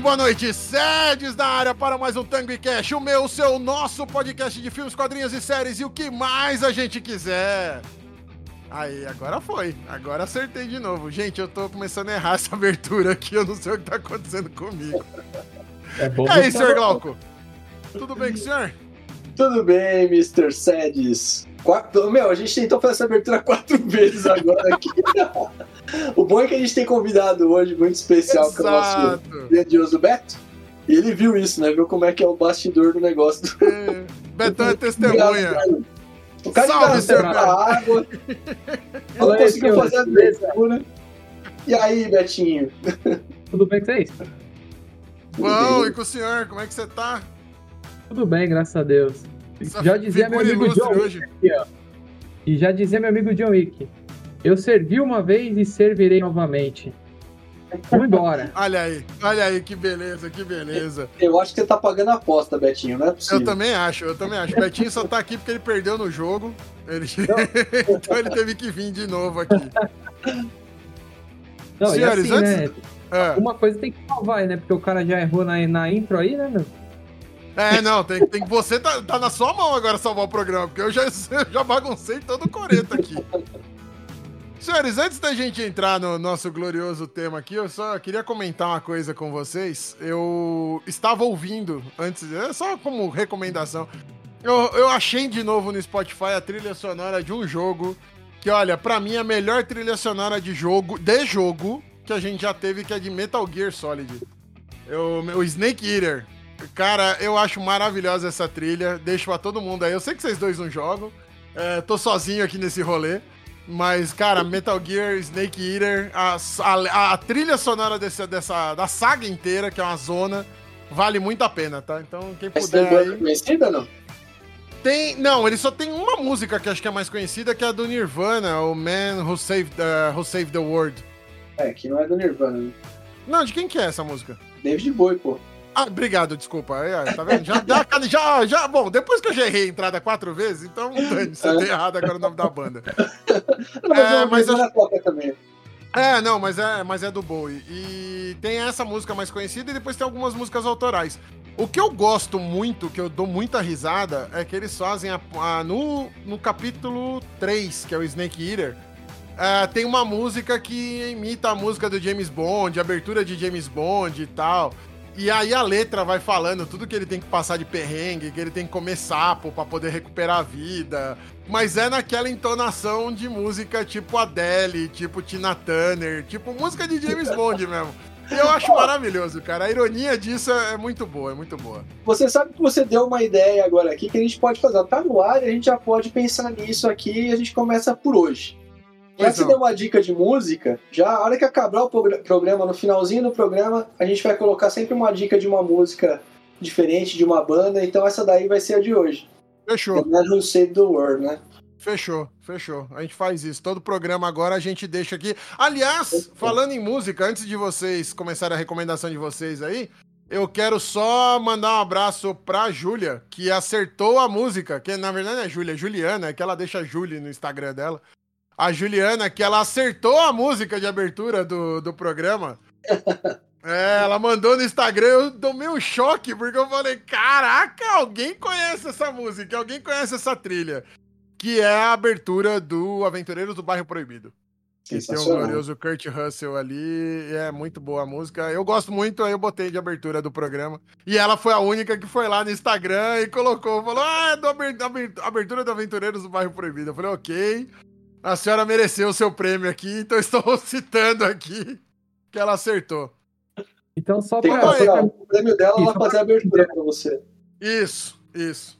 boa tarde, boa noite. Sedes na área para mais um Tango e Cash, o meu, o seu, nosso podcast de filmes, quadrinhos e séries e o que mais a gente quiser. Aí, agora foi. Agora acertei de novo. Gente, eu tô começando a errar essa abertura aqui, eu não sei o que tá acontecendo comigo. É bom E aí, senhor Glauco? Tudo bem com o senhor? Tudo bem, Mr. Sedes? Quatro... Meu, a gente tentou fazer essa abertura quatro vezes agora aqui. O bom é que a gente tem convidado hoje muito especial, que é o nosso grandioso Beto. E ele viu isso, né? Viu como é que é o bastidor do negócio. Do... É, Betão é testemunha. O cara Salve, Beto. a água, não conseguiu senhor. fazer a abertura. E aí, Betinho? Tudo bem com vocês? Bom, e com o senhor, como é que você tá? Tudo bem, graças a Deus. Essa Já dizia meu amigo John hoje. Wick aqui, ó. E já dizia meu amigo John Wick. Eu servi uma vez e servirei novamente. Vamos embora. Olha aí, olha aí, que beleza, que beleza. Eu acho que você tá pagando a aposta, Betinho, não é possível. Eu também acho, eu também acho. O Betinho só tá aqui porque ele perdeu no jogo. Ele- então ele teve que vir de novo aqui. Não, Senhores, e assim, antes- né? É, Uma coisa tem que salvar, né? Porque o cara já errou na, na intro aí, né, meu? É, não, tem, tem, você tá, tá na sua mão agora salvar o programa, porque eu já, eu já baguncei todo o coreto aqui. Senhores, antes da gente entrar no nosso glorioso tema aqui, eu só queria comentar uma coisa com vocês. Eu estava ouvindo antes, é só como recomendação. Eu, eu achei de novo no Spotify a trilha sonora de um jogo que, olha, pra mim é a melhor trilha sonora de jogo, de jogo, que a gente já teve, que é de Metal Gear Solid. Eu, o Snake Eater. Cara, eu acho maravilhosa essa trilha. Deixo pra todo mundo aí. Eu sei que vocês dois não jogam. É, tô sozinho aqui nesse rolê. Mas, cara, Metal Gear, Snake Eater, a, a- a trilha sonora desse, dessa, da saga inteira, que é uma zona, vale muito a pena, tá? Então, quem é puder banda aí. conhecida ou não? Tem. Não, ele só tem uma música que acho que é mais conhecida, que é a do Nirvana, o Man Who Saved, uh, Who Saved the World. É, que não é do Nirvana. né? Não, de quem que é essa música? David Bowie, pô. Ah, obrigado, desculpa. Aí, ó, tá vendo? Já, já, já, já- bom, depois que eu já errei a entrada quatro vezes, então dane você tem errado agora o nome da banda. Não, É, mas Nirvana toca também. É, não, mas é, mas é do Bowie. E tem essa música mais conhecida e depois tem algumas músicas autorais. O que eu gosto muito, que eu dou muita risada, é que eles fazem a- a- no, no capítulo 3, que é o Snake Eater. é, tem uma música que imita a música do James Bond, abertura de James Bond e tal. E aí a letra vai falando tudo que ele tem que passar de perrengue, que ele tem que comer sapo pra poder recuperar a vida. Mas é naquela entonação de música tipo Adele, tipo Tina Turner, tipo música de James Bond mesmo. Eu acho maravilhoso, cara. A ironia disso é muito boa, é muito boa. Você sabe que você deu uma ideia agora aqui que a gente pode fazer. Tá no ar e a gente já pode pensar nisso aqui e a gente começa por hoje. Já não. deu uma dica de música, já a hora que acabar o progra- programa, no finalzinho do programa, a gente vai colocar sempre uma dica de uma música diferente, de uma banda, então essa daí vai ser a de hoje. Fechou, Man Who Saved the World, né? fechou, fechou. A gente faz isso. Todo programa agora a gente deixa aqui. Aliás, falando em música, antes de vocês começarem a recomendação de vocês aí, eu quero só mandar um abraço pra Júlia, que acertou a música, que na verdade não é Júlia, é Juliana, é que ela deixa Júlia no Instagram dela. A Juliana, que ela acertou a música de abertura do, do programa. É, ela mandou no Instagram, eu tomei um choque, porque eu falei, caraca, alguém conhece essa música, alguém conhece essa trilha. Que é a abertura do Aventureiros do Bairro Proibido. Que tem o glorioso Kurt Russell ali, é muito boa a música. Eu gosto muito, aí eu botei de abertura do programa. E ela foi a única que foi lá no Instagram e colocou, falou, ah, é do aber- aber- abertura do Aventureiros do Bairro Proibido. Eu falei, ok, a senhora mereceu o seu prêmio aqui, então estou citando aqui que ela acertou. Então, só passar o prêmio dela, ela Isso, vai fazer a abertura pra você. Isso, isso.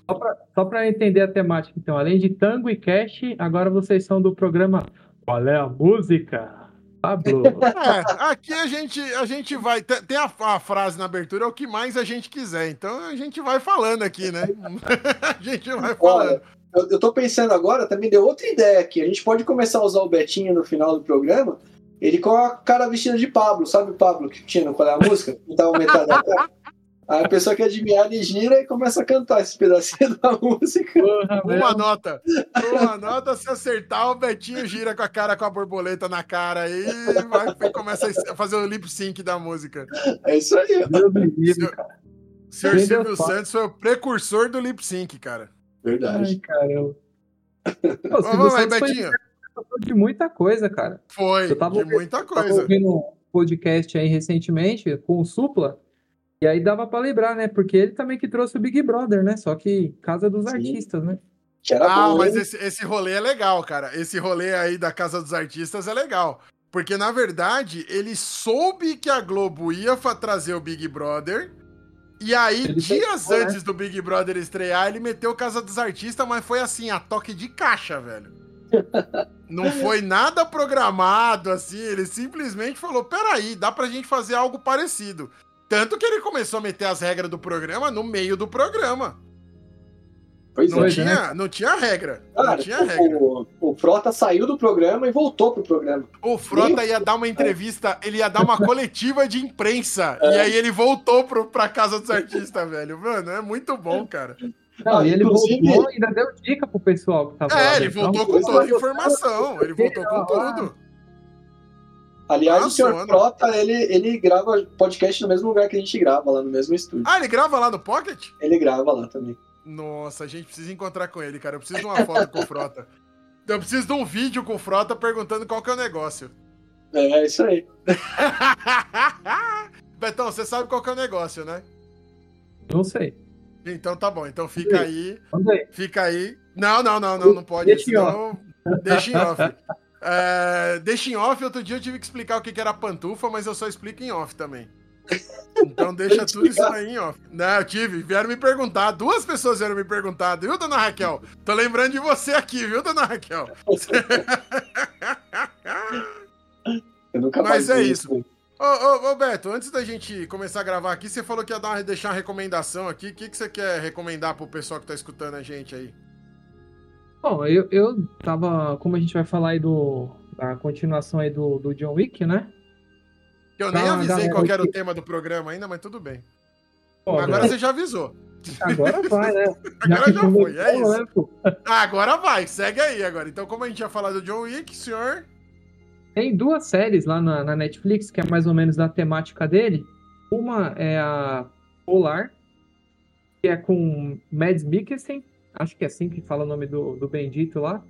só, pra entender a temática, então, além de tango e cash, agora vocês são do programa Qual é a Música? Pablo. É, aqui a gente, a gente vai. Tem a, a frase na abertura, é o que mais a gente quiser. Então a gente vai falando aqui, né? a gente vai falando. Olha, eu, eu tô pensando agora, também deu outra ideia aqui. A gente pode começar a usar o Betinho no final do programa, ele com a cara vestida de Pablo, sabe o Pablo que tinha no Qual é a Música? Que tava metade da cara? Aí a pessoa que adivinhar, ele gira e começa a cantar esse pedacinho da música. Porra, Uma nota. Uma nota, se acertar, o Betinho gira com a cara com a borboleta na cara aí e vai, começa a fazer o lip sync da música. É isso aí, ó. Deus me livre, cara. O senhor Meu Silvio Deus. Santos foi o precursor do lip sync, cara. Ai, Verdade. caramba. Pô, Vamos lá, Betinho. de muita coisa, cara. Foi, Eu tava de ouvindo- muita Tava coisa. ouvindo um podcast aí recentemente com o Supla. E aí dava pra lembrar, né? Porque ele também que trouxe o Big Brother, né? Só que Casa dos Sim. Artistas, né? Ah, bom, mas esse, esse rolê é legal, cara. Esse rolê aí da Casa dos Artistas é legal. Porque, na verdade, ele soube que a Globo ia trazer o Big Brother. E aí, Ele dias pensou, né? antes do Big Brother estrear, ele meteu Casa dos Artistas, mas foi assim, a toque de caixa, velho. Não foi nada programado, assim. Ele simplesmente falou: peraí, dá pra gente fazer algo parecido. Tanto que ele começou a meter as regras do programa no meio do programa. Pois Não, é. Tinha, não tinha regra. Não Cara, tinha regra. o, o Frota saiu do programa e voltou pro programa. O Frota ia dar uma entrevista, ele ia dar uma coletiva de imprensa. E É. aí ele voltou pro, pra Casa dos Artistas, velho. Mano, é muito bom, cara. Não, Ah, e ele inclusive- voltou e ainda deu dica pro pessoal que tava lá. É, ele dentro. voltou Então, com toda a eu- informação. Ele voltou com tudo. Aliás, Ah, o senhor Sona. Frota, ele, ele grava podcast no mesmo lugar que a gente grava, lá no mesmo estúdio. Ah, ele grava lá no Pocket? Ele grava lá também. Nossa, a gente precisa encontrar com ele, cara. Eu preciso de uma foto com o Frota. Eu preciso de um vídeo com o Frota perguntando qual que é o negócio. É, é isso aí. Betão, você sabe qual que é o negócio, né? Não sei. Então tá bom. Então fica aí. Fica aí. Não, não, não, não, não pode. Deixa em senão... Deixa em off. É, deixa em off. Outro dia eu tive que explicar o que era pantufa, mas eu só explico em off também. Então deixa tudo isso aí em off. Não, eu tive. Vieram me perguntar. Duas pessoas vieram me perguntar. Viu, dona Raquel? Tô lembrando de você aqui, viu, dona Raquel? Mas é isso. Ô, ô, ô, Beto, antes da gente começar a gravar aqui, você falou que ia dar uma, deixar uma recomendação aqui. O que, que você quer recomendar pro pessoal que tá escutando a gente aí? Bom, eu, eu tava. Como a gente vai falar aí do. Da continuação aí do, do John Wick, né? Eu nem Ah, avisei qual era o tema do programa ainda, mas tudo bem. Pô, Agora você já avisou. agora vai, né? Agora que já foi, é isso. né? Ah, agora vai, segue aí agora. Então, como a gente ia falar do John Wick, senhor. Tem duas séries lá na, na Netflix, que é mais ou menos da temática dele. Uma é a Polar, que é com Mads Mikkelsen, acho que é assim que fala o nome do, do bendito lá.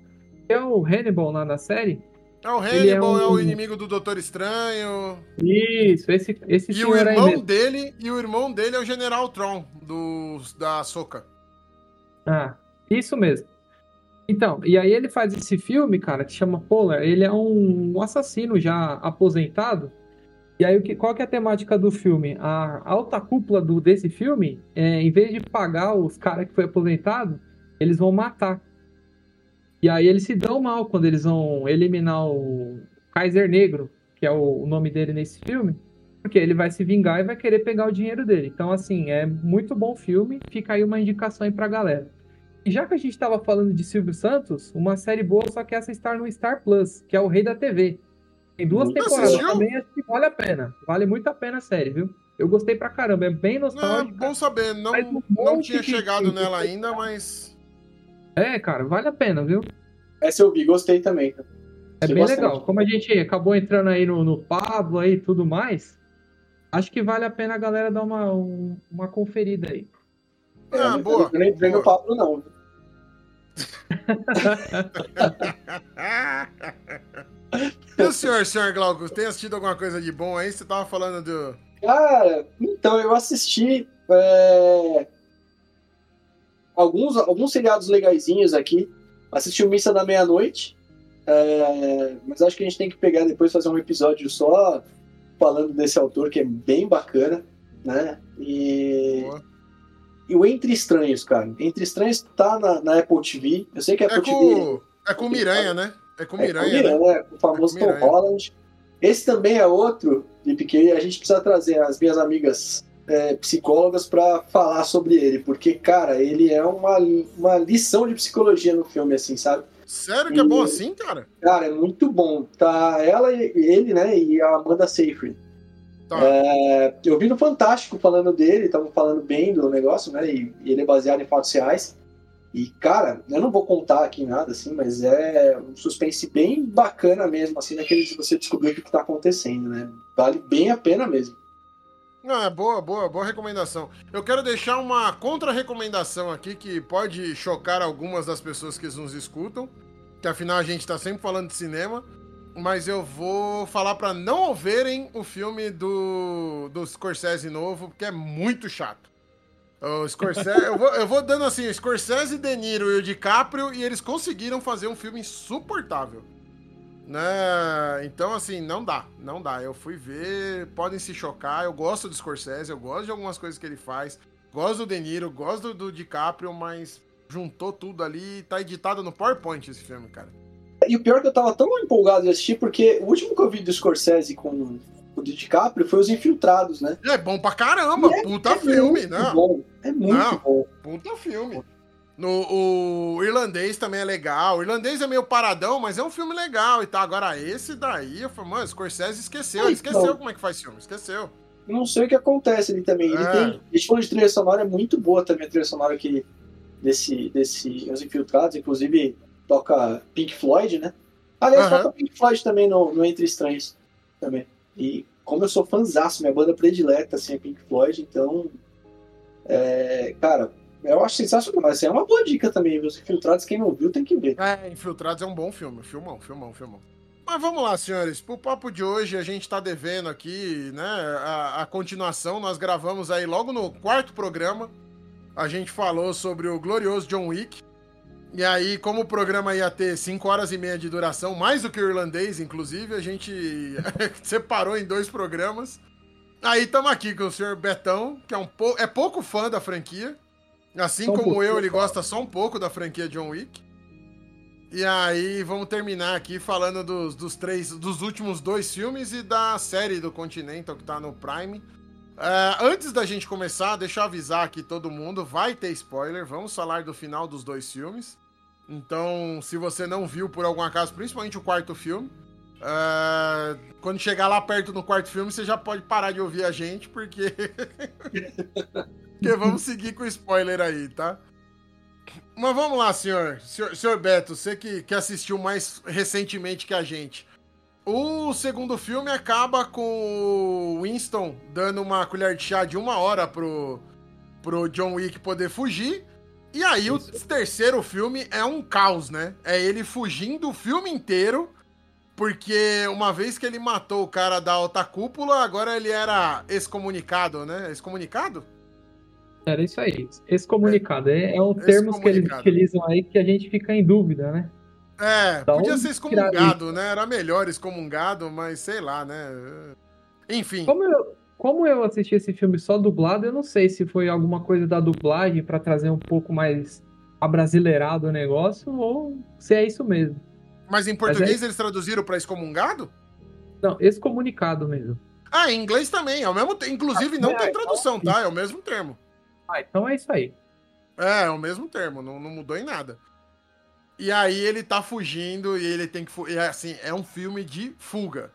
Que é o Hannibal lá na série. É o é Hannibal, é, um- o inimigo do Doutor Estranho. Isso, esse, esse E o irmão dele, e o irmão dele é o General Tron, do, da Soca. Ah, isso mesmo. Então, e aí ele faz esse filme, cara, que chama Polar. Ele é um assassino já aposentado. E aí, o que, qual que é a temática do filme? A alta cúpula do, desse filme, é, em vez de pagar os caras que foi aposentado, eles vão matar. E aí eles se dão mal quando eles vão eliminar o Kaiser Negro, que é o, o nome dele nesse filme, porque ele vai se vingar e vai querer pegar o dinheiro dele. Então, assim, é muito bom filme. Fica aí uma indicação aí pra galera. E já que a gente estava falando de Silvio Santos, uma série boa, só que essa está no Star Plus, que é o Rei da TV. Tem duas Nunca temporadas também, acho que vale a pena. Vale muito a pena a série, viu? Eu gostei pra caramba, é bem Não, é nostálgico. bom saber, não, um não tinha chegado nela ainda, mas. É, cara, vale a pena, viu? Essa eu vi, gostei também. cara. É bem bastante. legal. Como a gente acabou entrando aí no, no Pablo aí e tudo mais, acho que vale a pena a galera dar uma, um- uma conferida aí. Ah, eu, boa, Eu nem entrei no. Pablo, não. e o senhor, senhor Glauco, tem assistido alguma coisa de bom aí? Você tava falando do. Cara, então eu assisti é, alguns, alguns seriados legaisinhos aqui. Assisti o Missa da Meia-Noite. é, mas acho que a gente tem que pegar depois fazer um episódio só falando desse autor que é bem bacana, né? E, Boa. e o Entre Estranhos, cara. Entre Estranhos tá na, na Apple TV. Eu sei que a É Apple TV com, é com o Miranha, né? É com o é, Miranha, né? Miranha, o famoso É com Tom Miranha. Holland. Esse também é outro, de que a gente precisa trazer as minhas amigas é, psicólogas para falar sobre ele, porque, cara, ele é uma, uma lição de psicologia no filme, assim, sabe? Sério que é bom E- assim, cara? Cara, é muito bom. Tá ela e ele, né, e a Amanda Seyfried. Tá. É, eu vi no Fantástico falando dele, estavam falando bem do negócio, né? E, e, ele é baseado em fatos reais. E, cara, eu não vou contar aqui nada, assim, mas é um suspense bem bacana mesmo, assim, naquele de você descobrir o que está acontecendo, né? Vale bem a pena mesmo. Não, é boa, boa, boa recomendação. Eu quero deixar uma contra-recomendação aqui que pode chocar algumas das pessoas que nos escutam, que afinal a gente está sempre falando de cinema, mas eu vou falar para não verem o filme do, do Scorsese novo, porque é muito chato. O Scorsese, eu, vou, eu vou dando assim, o Scorsese, De Niro e o DiCaprio, e eles conseguiram fazer um filme insuportável. Né? Então, assim, não dá, não dá. Eu fui ver, podem se chocar. Eu gosto do Scorsese, eu gosto de algumas coisas que ele faz. Gosto do De Niro, gosto do, do DiCaprio, mas juntou tudo ali e tá editado no PowerPoint esse filme, cara. E o pior é que eu tava tão empolgado de assistir, porque o último que eu vi do Scorsese com o DiCaprio foi Os Infiltrados, né? É bom pra caramba, é, puta é filme, né? Bom, é muito Não, bom. Puta filme. No, o irlandês também é legal. O irlandês é meio paradão, mas é um filme legal e tá. Agora, esse daí, eu falei, mano, Scorsese esqueceu. Ele esqueceu então, como é que faz filme, esqueceu. Não sei o que acontece ali também. Ele é. tem. Esse falou de trilha sonora é muito boa também, a trilha sonora aqui desse, desse Os Infiltrados, inclusive toca Pink Floyd, né? Aliás, uhum. toca Pink Floyd também no, no Entre Estranhos também. E como eu sou fãzaço, minha banda predileta assim, é Pink Floyd, então. É, cara, eu acho sensacional. Mas é uma boa dica também, Os Infiltrados, quem não viu tem que ver. É, Infiltrados é um bom filme. Filmão, filmão, filmão. Mas vamos lá, senhores. Pro papo de hoje, a gente tá devendo aqui, né? A, a continuação. Nós gravamos aí logo no quarto programa. A gente falou sobre o glorioso John Wick. E aí, como o programa ia ter 5 horas e meia de duração, mais do que o irlandês, inclusive, a gente separou em dois programas. Aí estamos aqui com o senhor Betão, que é, um pou... é pouco fã da franquia. Assim só como um eu, ele gosta só um pouco da franquia John Wick. E aí, vamos terminar aqui falando dos, dos três, dos últimos dois filmes e da série do Continental que tá no Prime. Uh, antes da gente começar, deixa eu avisar aqui todo mundo, vai ter spoiler, vamos falar do final dos dois filmes. Então, se você não viu por algum acaso, principalmente o quarto filme, uh, quando chegar lá perto no quarto filme, você já pode parar de ouvir a gente, porque. porque vamos seguir com o spoiler aí, tá? Mas vamos lá, senhor. Senhor, senhor Beto, você que, que assistiu mais recentemente que a gente. O segundo filme acaba com o Winston dando uma colher de chá de uma hora pro, pro John Wick poder fugir. E aí Isso. o terceiro filme é um caos, né? É ele fugindo o filme inteiro, porque uma vez que ele matou o cara da alta cúpula, agora ele era excomunicado, né? Excomunicado? Era isso aí, excomunicado. É, é um termo que eles utilizam aí que a gente fica em dúvida, né? É, então, podia ser excomungado, né? Era melhor excomungado, mas sei lá, né? Enfim. Como eu, como eu assisti esse filme só dublado, eu não sei se foi alguma coisa da dublagem para trazer um pouco mais abrasileirado o negócio ou se é isso mesmo. Mas em português Mas é... eles traduziram para excomungado? Não, excomunicado mesmo. Ah, em inglês também, é o mesmo, inclusive ah, não é, tem tradução, então... tá? É o mesmo termo. Ah, então é isso aí. É, é o mesmo termo, não, não mudou em nada. E aí ele tá fugindo e ele tem que. E assim, é um filme de fuga.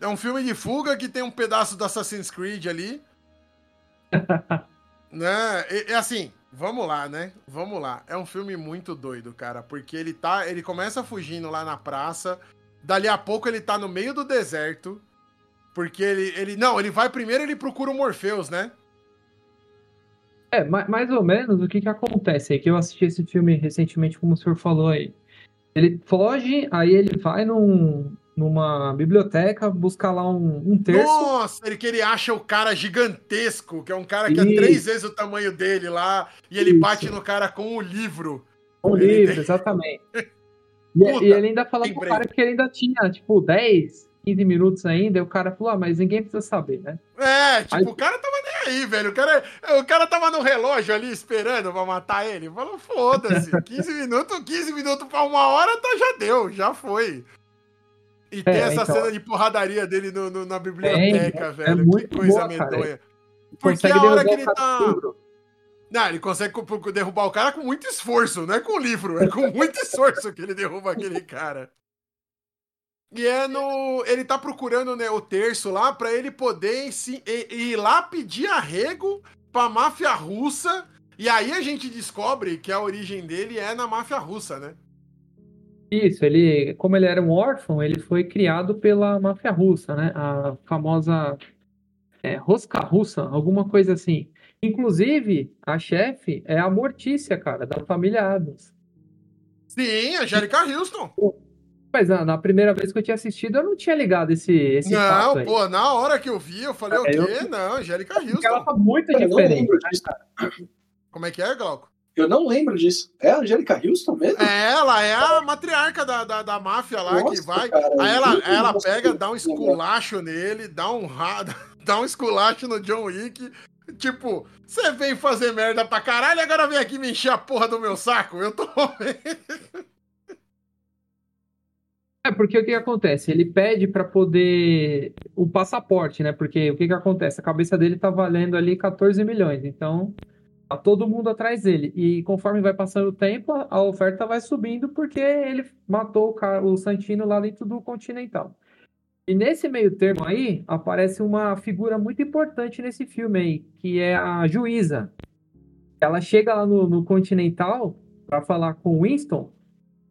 É um filme de fuga que tem um pedaço do Assassin's Creed ali. né? É assim, vamos lá, né? Vamos lá. É um filme muito doido, cara, porque ele tá, ele começa fugindo lá na praça, dali a pouco ele tá no meio do deserto, porque ele, ele não, ele vai primeiro ele procura o Morpheus, né? É, mais ou menos o que que acontece aí, que eu assisti esse filme recentemente, como o senhor falou aí. Ele foge, aí ele vai num, numa biblioteca, buscar lá um, um terço. Nossa, ele que ele acha o cara gigantesco, que é um cara que Isso. é três vezes o tamanho dele lá, e ele Isso. bate no cara com o livro. Com o livro, exatamente. e, Puta, e, ele ainda falou pro cara que ele ainda tinha, tipo, 10, 15 minutos ainda, e o cara falou, ah, mas ninguém precisa saber, né? É, tipo, aí... o cara tava nem aí, velho. O cara, o cara tava no relógio ali esperando pra matar ele. Falou, foda-se, 15 minutos, 15 minutos pra uma hora, tá, já deu, já foi. E tem é, essa então... cena de porradaria dele no, no na biblioteca, é, velho. É muito que coisa boa, medonha. Porque a hora que ele tá. Não, ele consegue derrubar o cara com muito esforço, não é com o livro, é com muito esforço que ele derruba aquele cara. E é no. Ele tá procurando né, o terço lá pra ele poder se, ir lá pedir arrego pra máfia russa. E aí a gente descobre que a origem dele é na máfia russa, né? Isso, ele, como ele era um órfão, ele foi criado pela máfia russa, né? A famosa é, rosca russa, alguma coisa assim. Inclusive, a chefe é a Mortícia, cara, da família Adams. Sim, a Angélica Houston. Mas na, na, primeira vez que eu tinha assistido, eu não tinha ligado esse, esse Não, pô, na hora que eu vi, eu falei, é, o quê? Eu... Não, Angélica Houston. Porque ela tá muito eu diferente. Né, Como é que é, Glauco? Eu não lembro disso. É a Angélica Houston mesmo? É, ela é a matriarca da, da, da máfia lá Nossa, que vai. Cara, aí ela, ela pega, dá um esculacho nele, dá um, dá um esculacho no John Wick. Tipo, você vem fazer merda pra caralho, agora vem aqui me encher a porra do meu saco. Eu tô. É, porque o que, que acontece? Ele pede para poder o passaporte, né? Porque o que, que acontece? A cabeça dele tá valendo ali 14 milhões. Então, tá todo mundo atrás dele. E conforme vai passando o tempo, a oferta vai subindo porque ele matou o, cara, o Santino lá dentro do Continental. E nesse meio termo aí, aparece uma figura muito importante nesse filme aí, que é a juíza. Ela chega lá no, no Continental para falar com Winston,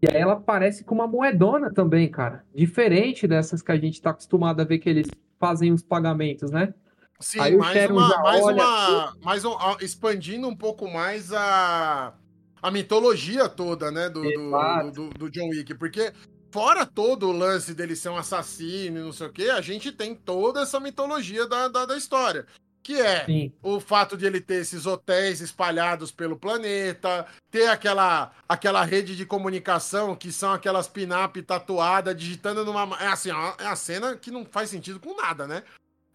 e aí ela aparece com uma moedona também, cara. Diferente dessas que a gente tá acostumado a ver que eles fazem os pagamentos, né? Sim, aí mais uma, mais uma, mais um, expandindo um pouco mais a, a mitologia toda, né, do, do, do, do John Wick, porque fora todo o lance dele ser um assassino e não sei o que, a gente tem toda essa mitologia da, da, da história. Que é Sim. o fato de ele ter esses hotéis espalhados pelo planeta, ter aquela, aquela rede de comunicação que são aquelas pin-up tatuadas, digitando numa. É assim, é uma cena que não faz sentido com nada, né?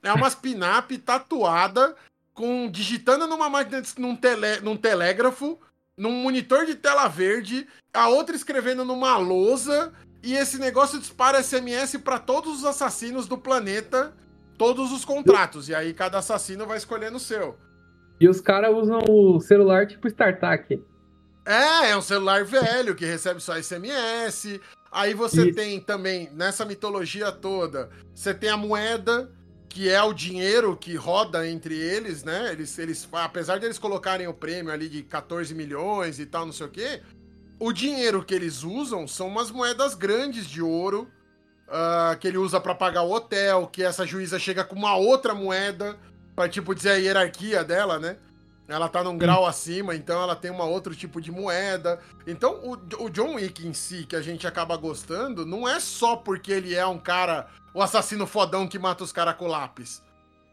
É umas pin-up tatuada com digitando numa máquina, num, tele, num telégrafo, num monitor de tela verde, a outra escrevendo numa lousa e esse negócio dispara SMS para todos os assassinos do planeta, todos os contratos. E aí cada assassino vai escolhendo o seu. E os caras usam o celular tipo StarTAC. É, é um celular velho que recebe só SMS. Aí você Isso. tem também, nessa mitologia toda, você tem a moeda, que é o dinheiro que roda entre eles, né? Eles, eles, apesar de eles colocarem o prêmio ali de 14 milhões e tal, não sei o quê, o dinheiro que eles usam são umas moedas grandes de ouro uh, que ele usa para pagar o hotel, que essa juíza chega com uma outra moeda para tipo dizer a hierarquia dela, né? Ela tá num grau acima, então ela tem uma outro tipo de moeda. Então, o, o John Wick em si, que a gente acaba gostando, não é só porque ele é um cara, o assassino fodão que mata os caras com lápis.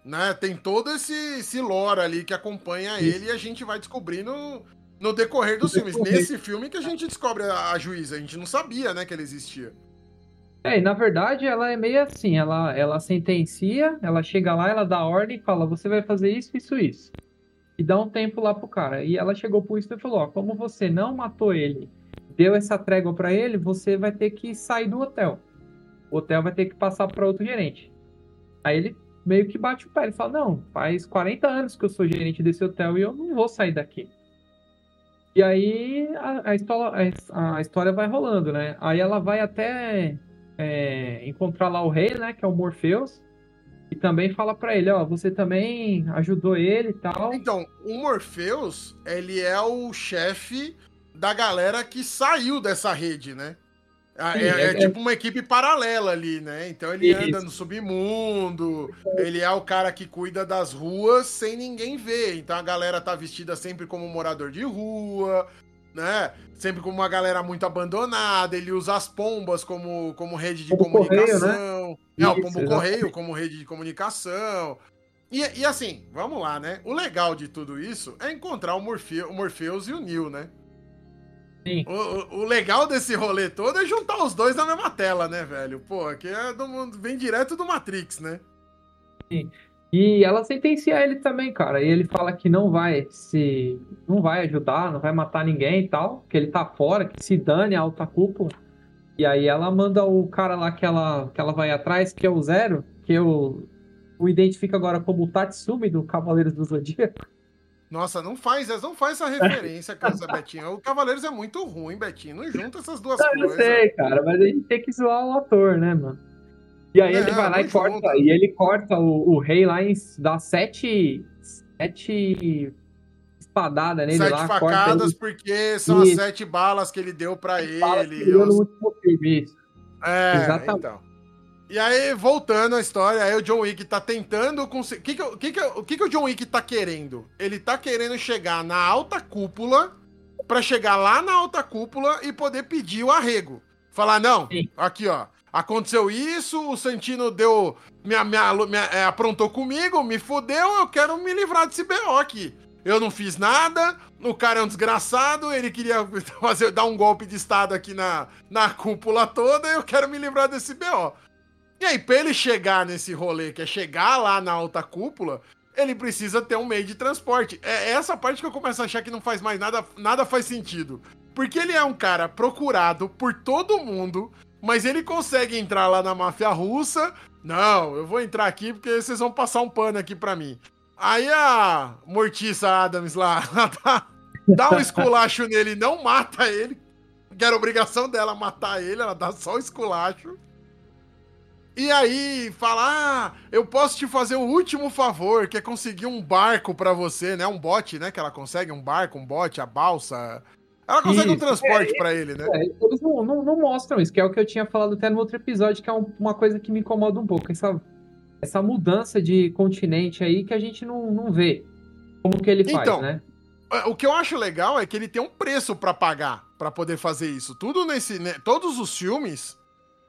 Né? Tem todo esse, esse lore ali que acompanha ele e a gente vai descobrindo no decorrer dos filmes. Nesse filme que a gente descobre a, a, juíza, a gente não sabia, né, que ela existia. É, e na verdade ela é meio assim, ela, ela sentencia, ela chega lá, ela dá ordem e fala, você vai fazer isso, isso, isso. E dá um tempo lá pro cara. E ela chegou pro isso e falou, ó, como você não matou ele, deu essa trégua para ele, você vai ter que sair do hotel. O hotel vai ter que passar para outro gerente. Aí ele meio que bate o pé, ele fala, não, faz 40 anos que eu sou gerente desse hotel e eu não vou sair daqui. E aí a, a, história, a, a, história vai rolando, né? Aí ela vai até é, encontrar lá o rei, né? Que é o Morpheus. E também fala para ele, ó, você também ajudou ele e tal. Então, o Morpheus, ele é o chefe da galera que saiu dessa rede, né? Ah, Sim, é, é, é, tipo uma equipe paralela ali, né? Então ele Isso. anda no submundo, ele é o cara que cuida das ruas sem ninguém ver. Então a galera tá vestida sempre como morador de rua, né? Sempre como uma galera muito abandonada. Ele usa as pombas como, como rede de pombo comunicação. Correio, né? É, o pombo correio como rede de comunicação. E, e assim, vamos lá, né? O legal de tudo isso é encontrar o, Morfe o Morpheus e o Neo, né? O, o, legal desse rolê todo é juntar os dois na mesma tela, né, velho? Pô, aqui é do mundo, vem direto do Matrix, né? Sim. E ela sentencia ele também, cara. E ele fala que não vai se. não vai ajudar, não vai matar ninguém e tal. Que ele tá fora, que se dane a alta cúpula. E aí ela manda o cara lá que ela, que ela vai atrás, que é o Zero, que eu o identifico agora como o Tatsumi do Cavaleiros do Zodíaco. Nossa, não faz, não faz essa referência, Casa Betinho. O Cavaleiros é muito ruim, Betinho. Não junta essas duas não, coisas. Eu sei, cara, mas a gente tem que zoar o ator, né, mano? E aí é, ele vai lá e corta, e ele corta o, o rei lá em dá sete, sete espadadas nele sete lá. Sete facadas porque são Isso. as sete balas que ele deu para ele. Ele no último filme, isso. É, Exatamente. então. E aí, voltando à história, aí o John Wick tá tentando conseguir. O que que, que, que, que, que o John Wick tá querendo? Ele tá querendo chegar na alta cúpula para chegar lá na alta cúpula e poder pedir o arrego. Falar, não, Sim. aqui ó, aconteceu isso, o Santino deu. Me, me, me é, aprontou comigo, me fudeu, eu quero me livrar desse BO aqui. Eu não fiz nada, o cara é um desgraçado, ele queria fazer, dar um golpe de Estado aqui na, na cúpula toda, eu quero me livrar desse BO. E aí, pra ele chegar nesse rolê, que é chegar lá na alta cúpula, ele precisa ter um meio de transporte. É essa parte que eu começo a achar que não faz mais nada, nada faz sentido. Porque ele é um cara procurado por todo mundo, mas ele consegue entrar lá na máfia russa. Não, eu vou entrar aqui porque vocês vão passar um pano aqui pra mim. Aí a Mortiça Adams lá dá um esculacho nele não mata ele. Que era obrigação dela matar ele, ela dá só o esculacho. E aí, fala: ah, eu posso te fazer o último favor, que é conseguir um barco para você, né? Um bote, né? Que ela consegue, um barco, um bote, a balsa. Ela consegue isso, um transporte é, para ele, né? É, eles não, não, não, mostram isso, que é o que eu tinha falado até no outro episódio, que é um, uma coisa que me incomoda um pouco. Essa, essa mudança de continente aí que a gente não, não vê. Como que ele faz, então, né? É, o que eu acho legal é que ele tem um preço para pagar para poder fazer isso. Tudo nesse. Né, todos os filmes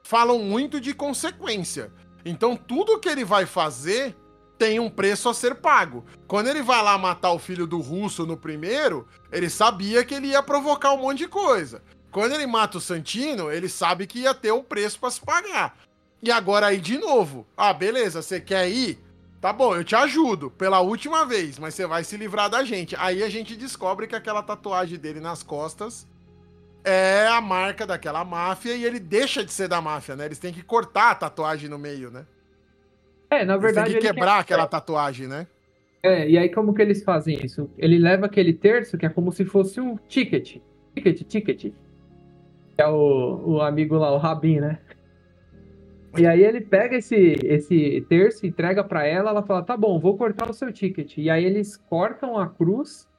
falam muito de consequência. Então tudo que ele vai fazer tem um preço a ser pago. Quando ele vai lá matar o filho do russo no primeiro, ele sabia que ele ia provocar um monte de coisa. Quando ele mata o Santino, ele sabe que ia ter um preço para se pagar. E agora aí de novo. Ah, beleza, você quer ir? Tá bom, eu te ajudo pela última vez, mas você vai se livrar da gente. Aí a gente descobre que aquela tatuagem dele nas costas é a marca daquela máfia e ele deixa de ser da máfia, né? Eles têm que cortar a tatuagem no meio, né? É, na verdade. Têm que quebrar quer... aquela tatuagem, né? É, e aí como que eles fazem isso? Ele leva aquele terço que é como se fosse um ticket. Ticket, ticket. é o, o amigo lá, o Rabin, né? E aí ele pega esse, esse terço, entrega para ela, ela fala, tá bom, vou cortar o seu ticket. E aí eles cortam a cruz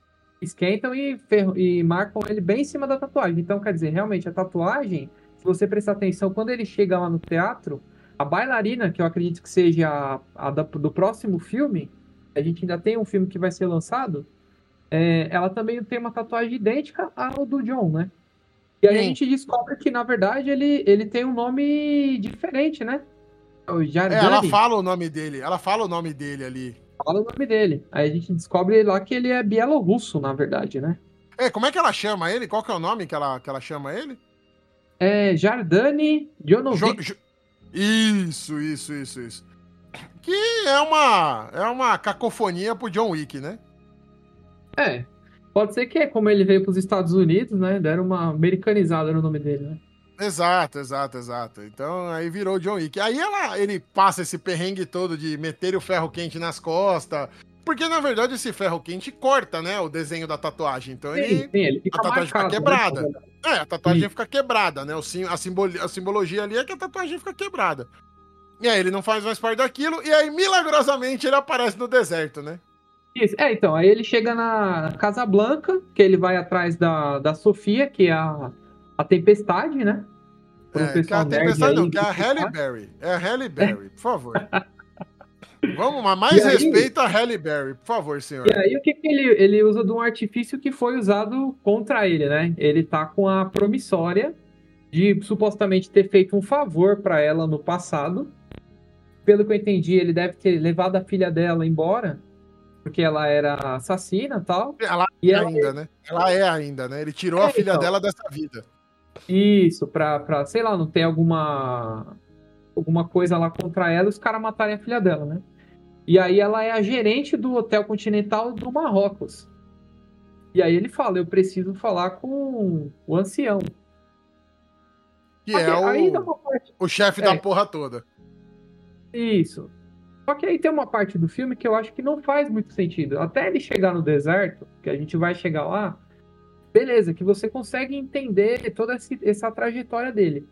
esquentam e, ferro, e marcam ele bem em cima da tatuagem. Então, quer dizer, realmente, a tatuagem, se você prestar atenção, quando ele chega lá no teatro, a bailarina, que eu acredito que seja a, a da, do próximo filme, a gente ainda tem um filme que vai ser lançado, é, ela também tem uma tatuagem idêntica ao do John, né? E aí Sim. a gente descobre que, na verdade, ele, ele tem um nome diferente, né? O É, ela fala o nome dele, ela fala o nome dele ali fala o nome dele. Aí a gente descobre lá que ele é bielorrusso, na verdade, né? É, como é que ela chama ele? Qual que é o nome que ela, que ela chama ele? É Jardane Jonovic. Jo, jo... Isso, isso, isso, isso. Que é uma, é uma cacofonia pro John Wick, né? É. Pode ser que é como ele veio pros Estados Unidos, né? Deram uma americanizada no nome dele, né? Exato, exato, exato. Então aí virou John Wick. Aí ela, ele passa esse perrengue todo de meter o ferro quente nas costas. Porque na verdade esse ferro quente corta, né? O desenho da tatuagem. Então sim, ele, sim, ele a tatuagem fica né, quebrada. Né? É, a tatuagem sim. fica quebrada, né? O sim, a, simbolo, a simbologia ali é que a tatuagem fica quebrada. E aí ele não faz mais parte daquilo. E aí, milagrosamente, ele aparece no deserto, né? Isso. É, então, aí ele chega na Casa Blanca, que ele vai atrás da, da Sofia, que é a, a Tempestade, né? É, que a Tempestade não, que é a Halle Berry. É a Halle Berry, por favor. Vamos, mas mais aí, respeito a Halle Berry, por favor, senhor. E aí o que, que ele, ele usa de um artifício que foi usado contra ele, né? Ele tá com a promissória de supostamente ter feito um favor para ela no passado. Pelo que eu entendi, ele deve ter levado a filha dela embora, porque ela era assassina e tal. Ela e é ela... ainda, né? Ela é ainda, né? Ele tirou é, a filha então. dela dessa vida. Isso, pra, pra, sei lá, não ter alguma alguma coisa lá contra ela e os caras matarem a filha dela, né? E aí ela é a gerente do Hotel Continental do Marrocos. E aí ele fala, eu preciso falar com o ancião. Que é o, parte... o chefe é. da porra toda. Isso. Só que aí tem uma parte do filme que eu acho que não faz muito sentido. Até ele chegar no deserto, que a gente vai chegar lá, beleza, que você consegue entender toda essa trajetória dele.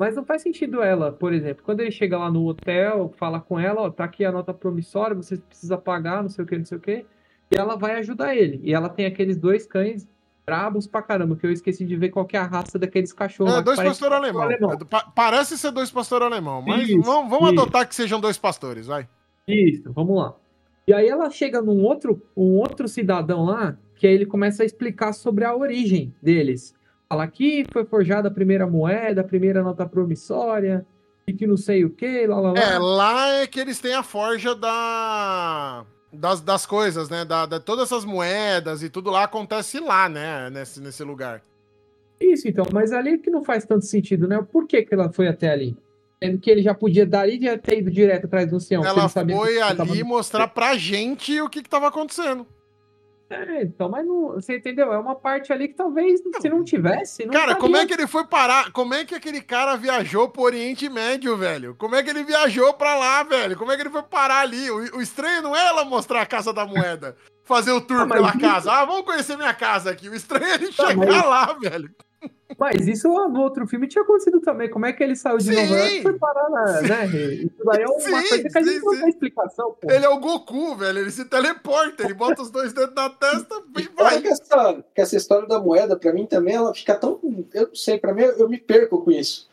Mas não faz sentido ela, por exemplo, quando ele chega lá no hotel, fala com ela, ó, tá aqui a nota promissória, você precisa pagar, não sei o que, não sei o que, e ela vai ajudar ele. E ela tem aqueles dois cães brabos pra caramba, que eu esqueci de ver qual é a raça daqueles cachorros. É, dois pastores alemão. alemão. Pa parece ser dois pastores alemão, mas isso, vamos, vamos adotar que sejam dois pastores, vai. Isso, vamos lá. E aí ela chega num outro, um outro cidadão lá, que aí ele começa a explicar sobre a origem deles fala aqui foi forjada a primeira moeda, a primeira nota promissória, e que não sei o que, lá, lá, lá. É, lá é que eles têm a forja da... Das, das coisas, né? Da, da, todas essas moedas e tudo lá acontece lá, né? Nesse, nesse lugar. Isso, então, mas ali que não faz tanto sentido, né? Por que, que ela foi até ali? Sendo que ele já podia dali de ter ido direto atrás do ancião. Ela foi ali mostrar pra gente o que, que tava acontecendo. É, então, mas não, você entendeu? É uma parte ali que talvez se não tivesse. Não cara, como é que ele foi parar? Como é que aquele cara viajou pro Oriente Médio, velho? Como é que ele viajou pra lá, velho? Como é que ele foi parar ali? O, o estranho não é ela mostrar a casa da moeda, fazer o tour ah, pela isso... casa. Ah, vamos conhecer minha casa aqui. O estranho é ele tá, chegar mas... lá, velho. Mas isso no outro filme tinha acontecido também. Como é que ele saiu de sim. Nova York e foi parar na, né? Isso daí é uma sim, coisa que a gente sim, não tem explicação, pô. Ele é o Goku, velho. Ele se teleporta, ele bota os dois dedos na testa e vai. Que essa, que essa história da moeda, pra mim também, ela fica tão. Eu não sei, pra mim eu, me perco com isso.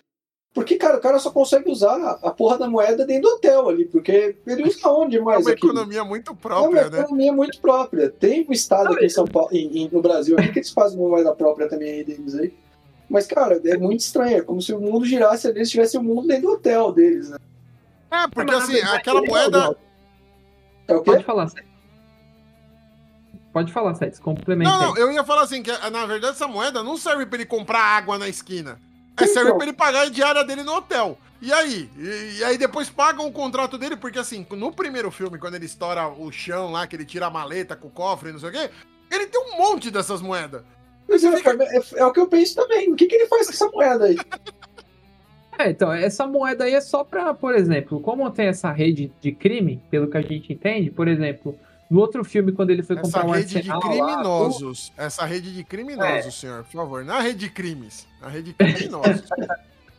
Porque, cara, o cara só consegue usar a porra da moeda dentro do hotel ali, porque ele usa onde mais? É uma aqui? economia muito própria, é uma né? economia muito própria. Tem um estado aqui em São Paulo, em, no Brasil, aqui que eles fazem uma moeda própria também aí deles aí. Mas, cara, é muito estranho. É como se o mundo girasse ali, se tivesse o um mundo dentro do hotel deles, né? É, porque assim, aquela moeda. É o quê? Pode falar, Seth. Pode falar, Seth, complementa. Não, não, eu ia falar assim, que na verdade essa moeda não serve pra ele comprar água na esquina. É, então. serve pra ele pagar a diária dele no hotel. E aí? E, e, aí depois pagam o contrato dele, porque assim, no primeiro filme, quando ele estoura o chão lá, que ele tira a maleta com o cofre e não sei o quê, ele tem um monte dessas moedas. Mas é, fica... é, é, o que eu penso também. O que, que ele faz com essa moeda aí? É, então, essa moeda aí é só para, por exemplo, como tem essa rede de crime, pelo que a gente entende, por exemplo, no outro filme, quando ele foi comprar um arsenal... Essa rede de criminosos. Lá, essa rede de criminosos, é. senhor, por favor. Não é a rede de crimes. A rede de criminosos.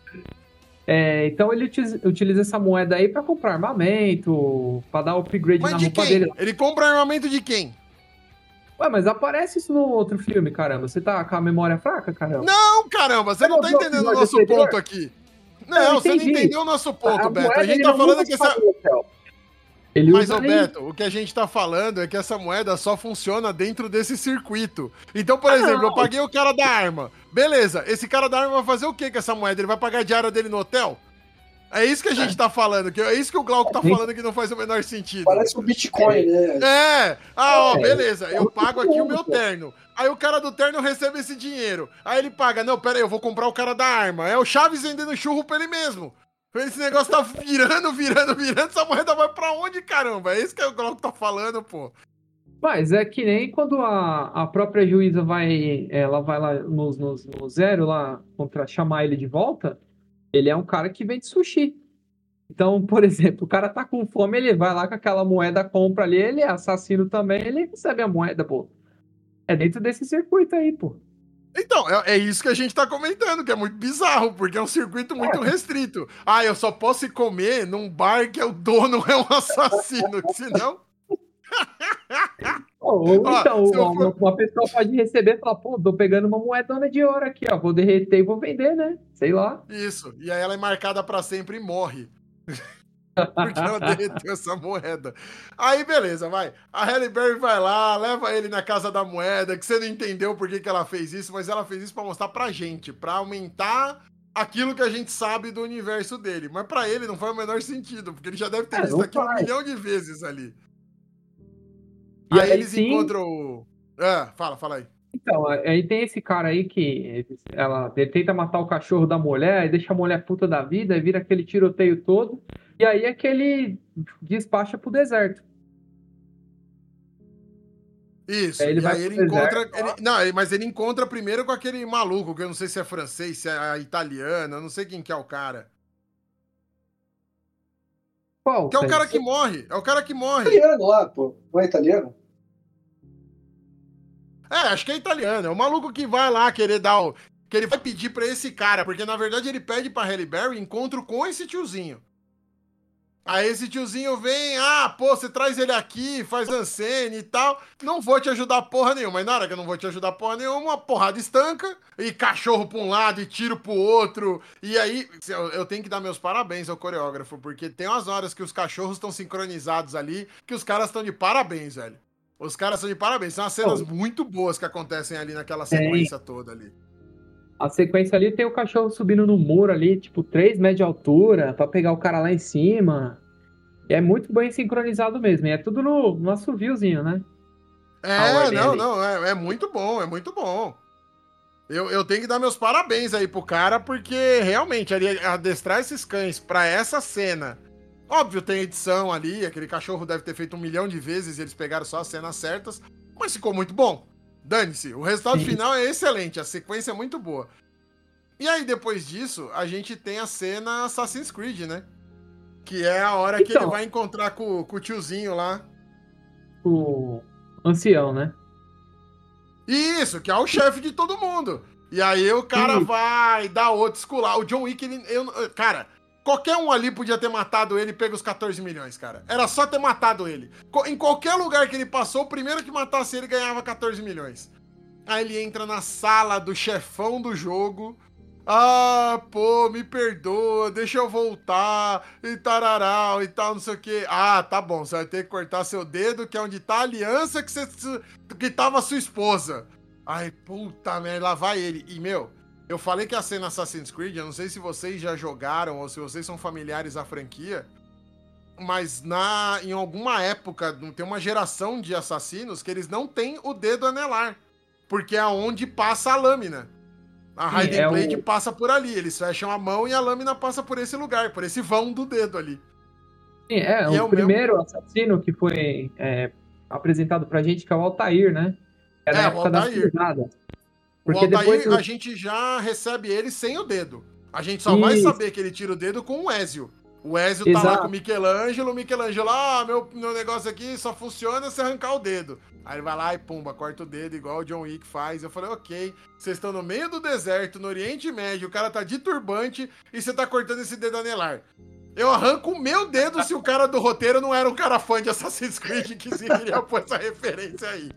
é, então ele utiliza essa moeda aí para comprar armamento, para dar upgrade Mas na roupa quem? dele. Ele compra armamento de quem? Ué, mas aparece isso no outro filme, caramba. Você tá com a memória fraca, caramba? Não, caramba, você, não tá entendendo o nosso ponto aqui. Não, você não entendeu o nosso ponto, a Beto. A gente tá falando que essa. Ele Mas, Beto, o que a gente tá falando é que essa moeda só funciona dentro desse circuito. Então, por ah, exemplo, não. eu paguei o cara da arma. Beleza, esse cara da arma vai fazer o que com essa moeda? Ele vai pagar a diária dele no hotel? É isso que a gente é. tá falando, que é isso que o Glauco tá falando que não faz o menor sentido. Parece o Bitcoin, né? É. Ah, ó, é. beleza, eu pago aqui o meu terno. Aí o cara do terno recebe esse dinheiro. Aí ele paga, não, pera aí, eu vou comprar o cara da arma. É o Chaves vendendo churro pra ele mesmo. Esse negócio tá virando, virando, virando, essa moeda vai pra onde, caramba? É isso que o Glauco tá falando, pô. Mas é que nem quando a, a própria juíza vai, ela vai lá no, no, no zero lá, contra chamar ele de volta, ele é um cara que vende sushi. Então, por exemplo, o cara tá com fome, ele vai lá com aquela moeda, compra ali, ele é assassino também, ele recebe a moeda, pô. É dentro desse circuito aí, pô. Então, é, é isso que a gente tá comentando, que é muito bizarro, porque é um circuito muito é. restrito. Ah, eu só posso comer num bar que é o dono é um assassino, senão. Ou então, uma, for... uma, pessoa pode receber e falar, pô, tô pegando uma moedona de ouro aqui, ó, vou derreter e vou vender, né? Sei lá. Isso, e aí ela é marcada para sempre e morre. Porque ela derreteu essa moeda. Aí, beleza, vai. A Halle Berry vai lá, leva ele na casa da moeda, que você não entendeu por que, que ela fez isso, mas ela fez isso para mostrar pra gente, para aumentar aquilo que a gente sabe do universo dele. Mas para ele não faz o menor sentido, porque ele já deve ter é, visto aqui um milhão de vezes ali. E aí, aí eles sim... encontram o. Ah, fala, fala aí. Então, aí tem esse cara aí que ela tenta matar o cachorro da mulher, e deixa a mulher puta da vida, e vira aquele tiroteio todo. E aí é que ele despacha pro deserto. Isso, aí ele e aí ele encontra. Ele, não, mas ele encontra primeiro com aquele maluco, que eu não sei se é francês, se é italiano, eu não sei quem que é o cara. Qual? Que é o velho? cara que morre. É o cara que morre. Italiano lá, pô. Não é italiano? É, acho que é italiano. É o maluco que vai lá querer dar o. Que ele vai pedir pra esse cara, porque na verdade ele pede pra Halle Berry encontro com esse tiozinho. Aí esse tiozinho vem, ah, pô, você traz ele aqui, faz ancene e tal. Não vou te ajudar porra nenhuma. Mas na hora que eu não vou te ajudar porra nenhuma, uma porrada estanca, e cachorro pra um lado e tiro pro outro. E aí, eu, tenho que dar meus parabéns ao coreógrafo, porque tem umas horas que os cachorros estão sincronizados ali, que os caras estão de parabéns, velho. Os caras estão de parabéns. São umas cenas muito boas que acontecem ali naquela sequência toda ali. A sequência ali tem o cachorro subindo no muro ali, tipo, 3 metros de altura, pra pegar o cara lá em cima. E é muito bem sincronizado mesmo. E é tudo no, no assoviozinho, né? É, não, ali. não, é, é muito bom, é muito bom. Eu, eu tenho que dar meus parabéns aí pro cara, porque realmente ali, adestrar esses cães pra essa cena. Óbvio, tem edição ali, aquele cachorro deve ter feito um milhão de vezes e eles pegaram só as cenas certas, mas ficou muito bom. Dane-se, o resultado Sim. final é excelente, a sequência é muito boa. E aí, depois disso, a gente tem a cena Assassin's Creed, né? Que é a hora que ele Então. vai encontrar com, com o tiozinho lá. O ancião, né? Isso, que é o chefe de todo mundo. E aí o cara Sim. vai dar outro escular. O John Wick, ele, eu, cara, qualquer um ali podia ter matado ele e pego os 14 milhões, cara. Era só ter matado ele. Em qualquer lugar que ele passou, o primeiro que matasse ele ganhava 14 milhões. Aí ele entra na sala do chefão do jogo. Ah, pô, me perdoa, deixa eu voltar, e tararau, e tal, não sei o quê. Ah, tá bom, você vai ter que cortar seu dedo, que é onde tá a aliança que, você, que tava sua esposa. Ai, puta merda, lá vai ele. E, meu, eu falei que a cena Assassin's Creed, eu não sei se vocês já jogaram ou se vocês são familiares à franquia, mas na em alguma época, tem uma geração de assassinos que eles não têm o dedo anelar, porque é onde passa a lâmina. A Sim, Raiden é o- Blade passa por ali, eles fecham a mão e a lâmina passa por esse lugar, por esse vão do dedo ali. Sim, é, E é o o primeiro assassino que foi é, apresentado pra gente, que é o Altair, né? É na É, o época das Altair. O Porque Altair, depois o- a gente já recebe ele sem o dedo. A gente só vai Isso. saber que ele tira o dedo com o Ezio. O Ezio tá lá com o Michelangelo, o Michelangelo, ah, meu, meu negócio aqui só funciona se arrancar o dedo. Aí ele vai lá e pumba, corta o dedo, igual o John Wick faz. Eu falei, ok, vocês estão no meio do deserto, no Oriente Médio, o cara tá de turbante e você tá cortando esse dedo anelar. Eu arranco o meu dedo se o cara do roteiro não era um cara fã de Assassin's Creed que se queria pôr essa referência aí.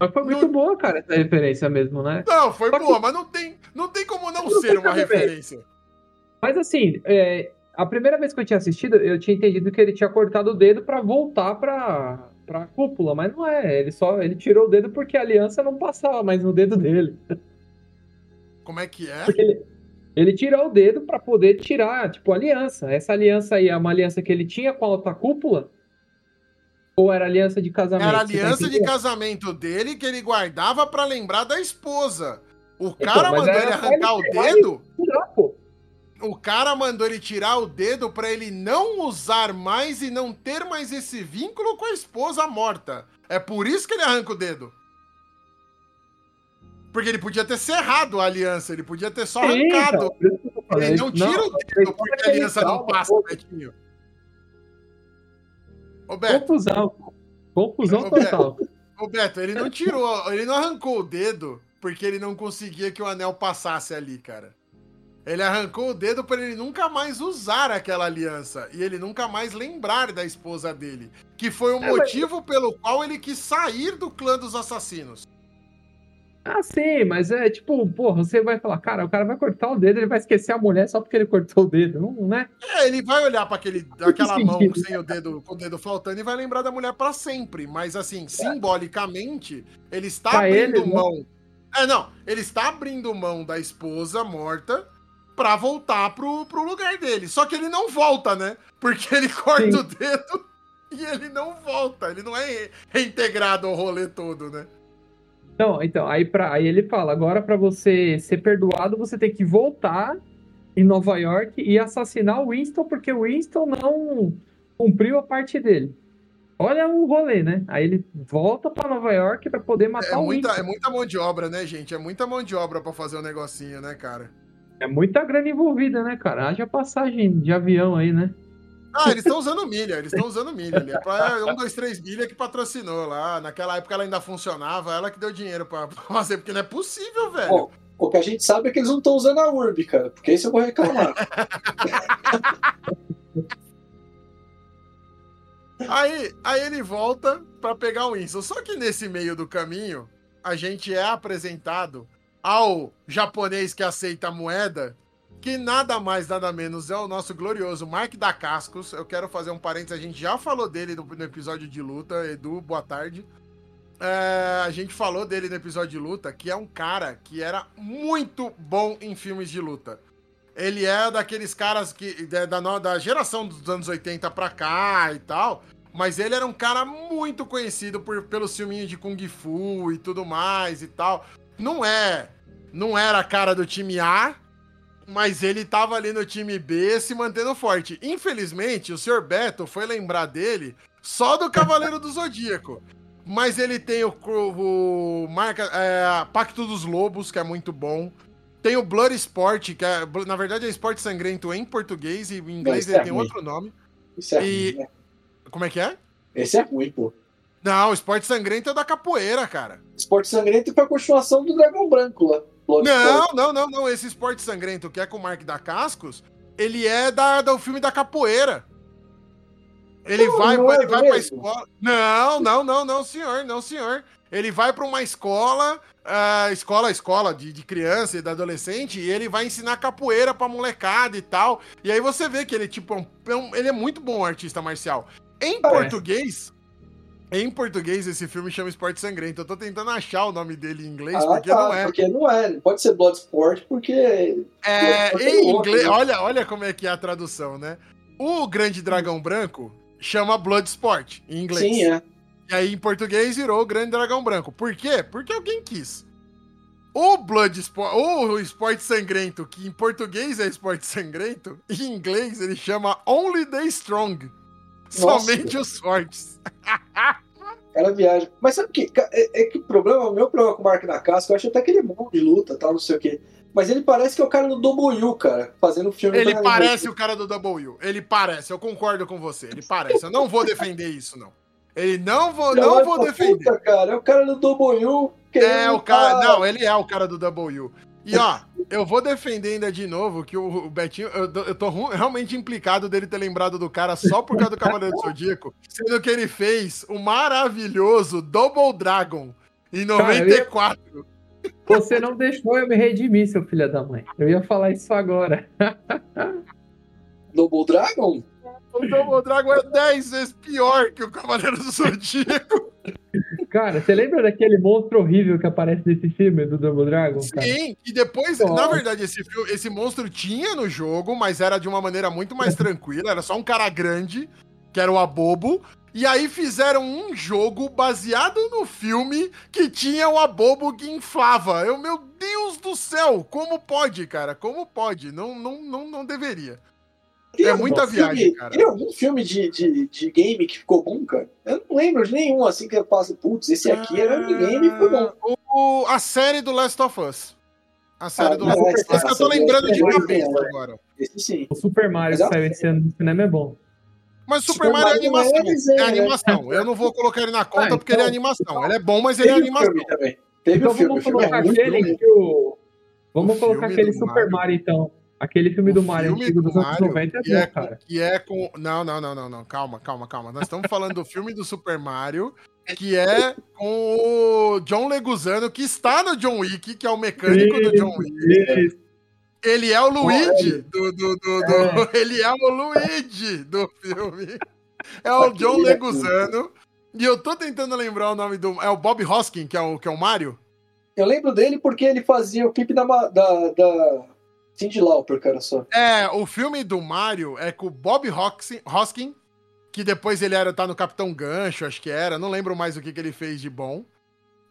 Mas foi muito boa, cara, essa referência mesmo, né? Não, foi Só que- boa, mas não tem, não tem como não, Não ser uma referência. Mas assim, é, a primeira vez que eu tinha assistido, eu tinha entendido que ele tinha cortado o dedo pra voltar pra, pra cúpula, mas não é. Ele só ele tirou o dedo porque a aliança não passava mais no dedo dele. Como é que é? Porque ele, ele tirou o dedo pra poder tirar, tipo, a aliança. Essa aliança aí é uma aliança que ele tinha com a alta cúpula? Ou era aliança de casamento? Era tá aliança de casamento dele que ele guardava pra lembrar da esposa. O Então, cara mas mandou ele arrancar o dedo. Tirar. O cara mandou ele tirar o dedo pra ele não usar mais e não ter mais esse vínculo com a esposa morta. É por isso que ele arranca o dedo. Porque ele podia ter cerrado a aliança, ele podia ter só Sim, arrancado. então. Ele não tira o ele dedo porque a aliança não passa. Betinho. Ô, Beto, Confusão. Confusão total. Beto, ele não tirou, ele não arrancou o dedo porque ele não conseguia que o anel passasse ali, cara. Ele arrancou o dedo para ele nunca mais usar aquela aliança e ele nunca mais lembrar da esposa dele, que foi o É, mas- motivo pelo qual ele quis sair do clã dos assassinos. Ah, sim, mas é tipo, porra, você vai falar, cara, o cara vai cortar o dedo, ele vai esquecer a mulher só porque ele cortou o dedo, não, né? É, ele vai olhar para aquele aquela mão sentido. sem o dedo, com o dedo faltando e vai lembrar da mulher para sempre, mas assim, simbolicamente, ele está Pra abrindo ele, né? mão. É, não, ele está abrindo mão da esposa morta pra voltar pro, pro lugar dele. Só que ele não volta, né? Porque ele corta Sim. o dedo e ele não volta, ele não é re- reintegrado ao rolê todo, né? Não, então, aí, pra, aí ele fala, agora pra você ser perdoado, você tem que voltar em Nova York e assassinar o Winston, porque o Winston não cumpriu a parte dele. Olha o rolê, né? Aí ele volta pra Nova York pra poder matar É o muita, Winston. é muita mão de obra, né, gente? É muita mão de obra pra fazer o negocinho, né, cara? É muita grana envolvida, né, cara? Haja passagem de avião aí, né? Ah, eles estão usando milha, eles estão usando milha ali. É pra um, dois, três milha que patrocinou lá. Naquela época ela ainda funcionava, ela que deu dinheiro pra, pra fazer, porque não é possível, velho. Bom, o que a gente sabe é que eles não estão usando a Urb, cara, porque isso eu vou reclamar. aí, aí ele volta pra pegar o Winston. Só que nesse meio do caminho, a gente é apresentado ao japonês que aceita a moeda, que nada mais, nada menos é o nosso glorioso Mark da Cascos. Eu quero fazer um parênteses, a gente já falou dele no, no episódio de luta. Edu, boa tarde. É, a gente falou dele no episódio de luta, que é um cara que era muito bom em filmes de luta. Ele é daqueles caras que da, da, geração dos anos 80 pra cá e tal. Mas ele era um cara muito conhecido por, pelos filminhos de Kung Fu e tudo mais e tal. Não é. Não era cara do time A, mas ele tava ali no time B se mantendo forte. Infelizmente, o Sr. Beto foi lembrar dele só do Cavaleiro do Zodíaco. Mas ele tem o, o marca, é, Pacto dos Lobos, que é muito bom. Tem o Blood Sport, que é, na verdade é esporte sangrento em português e em inglês ele é tem ruim. outro nome. Isso é e... ruim, né? Como é que é? Esse é ruim, pô. Não, o esporte sangrento é da capoeira, cara. Esporte sangrento foi a continuação do Dragão Branco lá. Não, não, não, não. Esse esporte sangrento que é com o Mark da Cascos, ele é da, do filme da capoeira. Ele não, vai, não ele é vai pra escola. Não, não, não, não, senhor, não, senhor. Ele vai para uma escola, uh, escola, escola de, de criança e de adolescente, e ele vai ensinar capoeira pra molecada e tal. E aí você vê que ele, tipo, é um, ele é muito bom artista marcial. Em Parece. português, em português, esse filme chama Esporte Sangrento. Eu tô tentando achar o nome dele em inglês, ah, porque tá, não é. Porque não é. Pode ser Bloodsport, porque. É, em inglês. Né? Olha, olha como é que é a tradução, né? O Grande Dragão Branco chama Bloodsport, em inglês. Sim, é. E aí, em português, virou Grande Dragão Branco. Por quê? Porque alguém quis. O Bloodsport, ou o Esporte Sangrento, que em português é Esporte Sangrento, em inglês ele chama Only the Strong. Somente os fortes. Cara viaja. Mas sabe que é, é, que o problema, o meu problema com o Mark da Casca, eu acho até que ele é bom de luta, tal, não sei o quê. Mas ele parece que é o cara do W, cara, fazendo filme. Ele parece o cara do W. Ele parece, eu concordo com você. Ele parece. Eu não vou defender isso, não. Ele não vou, não vou defender. Puta, cara, é o cara do W. É o cara. Não, ele é o cara do W. E ó, eu vou defender ainda de novo que o, Betinho, eu, eu tô realmente implicado dele ter lembrado do cara só por causa do Cavaleiro do Zodíaco, sendo que ele fez o maravilhoso Double Dragon em 94. Cara, ia... Você não deixou eu me redimir, seu filho da mãe. Eu ia falar isso agora. Double Dragon? O Double Dragon é 10 vezes pior que o Cavaleiro do Zodíaco. Cara, você lembra daquele monstro horrível que aparece nesse filme do Double Dragon? Cara? Sim, e depois, Nossa. na verdade, esse, esse monstro tinha no jogo, mas era de uma maneira muito mais tranquila. Era só um cara grande, que era o Abobo. E aí fizeram um jogo baseado no filme que tinha o Abobo que inflava. Eu, meu Deus do céu, como pode, cara? Como pode? Não, não, não, não deveria. Tem é muita viagem, filme, cara. Tem algum filme de, de, de game que ficou bom, cara? Eu não lembro de nenhum assim que eu passo, putz, esse aqui era um game e ficou bom. O, a série do Last of Us. A série ah, do Last of Us. Esse que eu tô lembrando de cabeça né? agora. Esse sim. O Super Mario que saiu esse ano no cinema é bom. Mas o Super, Super Mario, é animação. É, é animação. Eu não vou colocar ele na conta ah, então, porque ele é animação. Ele é bom, mas ele é animação. Teve então vamos colocar aquele que o. Vamos colocar aquele Super Mario, então. Aquele filme o do Mario filme antigo dos anos 90 é bom, é cara. Que é com. Não, não, não, não, não. Calma, calma, calma. Nós estamos falando do filme do Super Mario, que é com o John Leguzano, que está no John Wick, que é o mecânico isso, do John Wick. Isso. Ele é o Luigi do, do, do, do é. Ele é o Luigi do filme. É o John Leguzano. E eu tô tentando lembrar o nome do. É o Bob Hoskin, que é o, que é o Mario? Eu lembro dele porque ele fazia o clipe da, da, da Cindy Lauper, cara, só. É, o filme do Mario é com o Bob Hoskin, que depois ele era tá no Capitão Gancho, acho que era, não lembro mais o que, que ele fez de bom.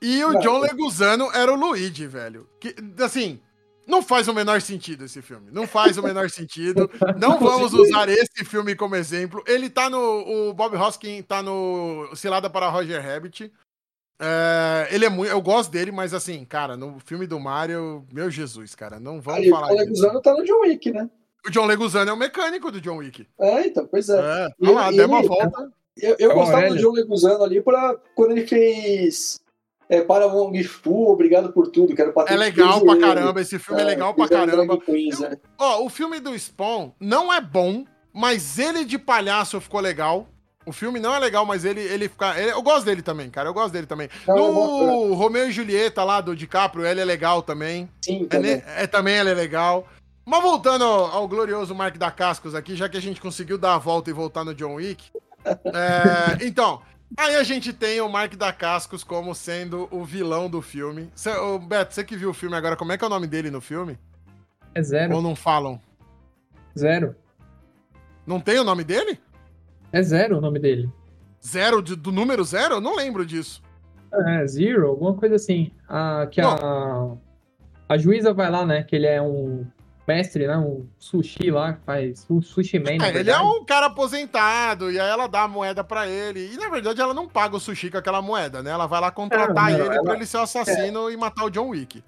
E o não, John Leguzano era o Luigi, velho. Que, assim, não faz o menor sentido esse filme. Não faz o menor sentido. Não vamos usar esse filme como exemplo. Ele tá no. O Bob Hoskin tá no Cilada para Roger Rabbit. É, ele é muito. Eu gosto dele, mas assim, cara, no filme do Mario, meu Jesus, cara, não vamos Aí, falar. O Leguzano tá no John Wick, né? O John Leguzano é o mecânico do John Wick. É, então, pois é. É, E lá, ele- deu uma volta. Eu, eu É gostava do. John Leguzano ali pra quando ele fez é, Paramount Fu, Obrigado por Tudo, que era o É legal pra caramba, esse filme é legal pra caramba. Queens, né? Ó, o filme do Spawn não é bom, mas ele de palhaço ficou legal. O filme não é legal, mas ele, ele fica. ele- eu gosto dele também, cara. Eu gosto dele também. Não, é no Romeu e Julieta lá do DiCaprio, ele é legal também. Sim, É, também. ne- é, também ele é legal. Mas voltando ao, ao glorioso Mark da Cascos aqui, já que a gente conseguiu dar a volta e voltar no John Wick. é, então, aí a gente tem o Mark da Cascos como sendo o vilão do filme. Cê, ô, Beto, você que viu o filme agora, como é que é o nome dele no filme? É zero. Ou não falam? Zero. Não tem o nome dele? É zero o nome dele. Zero, de- do número zero? Eu não lembro disso. É, Zero, alguma coisa assim. A, que a, a juíza vai lá, né? Que ele é um mestre, né? Um sushi lá, que faz um sushi man, É, ele é um cara aposentado, e aí ela dá a moeda pra ele. E na verdade ela não paga o sushi com aquela moeda, né? Ela vai lá contratar não, ele ela- pra ele ser o assassino e matar o John Wick.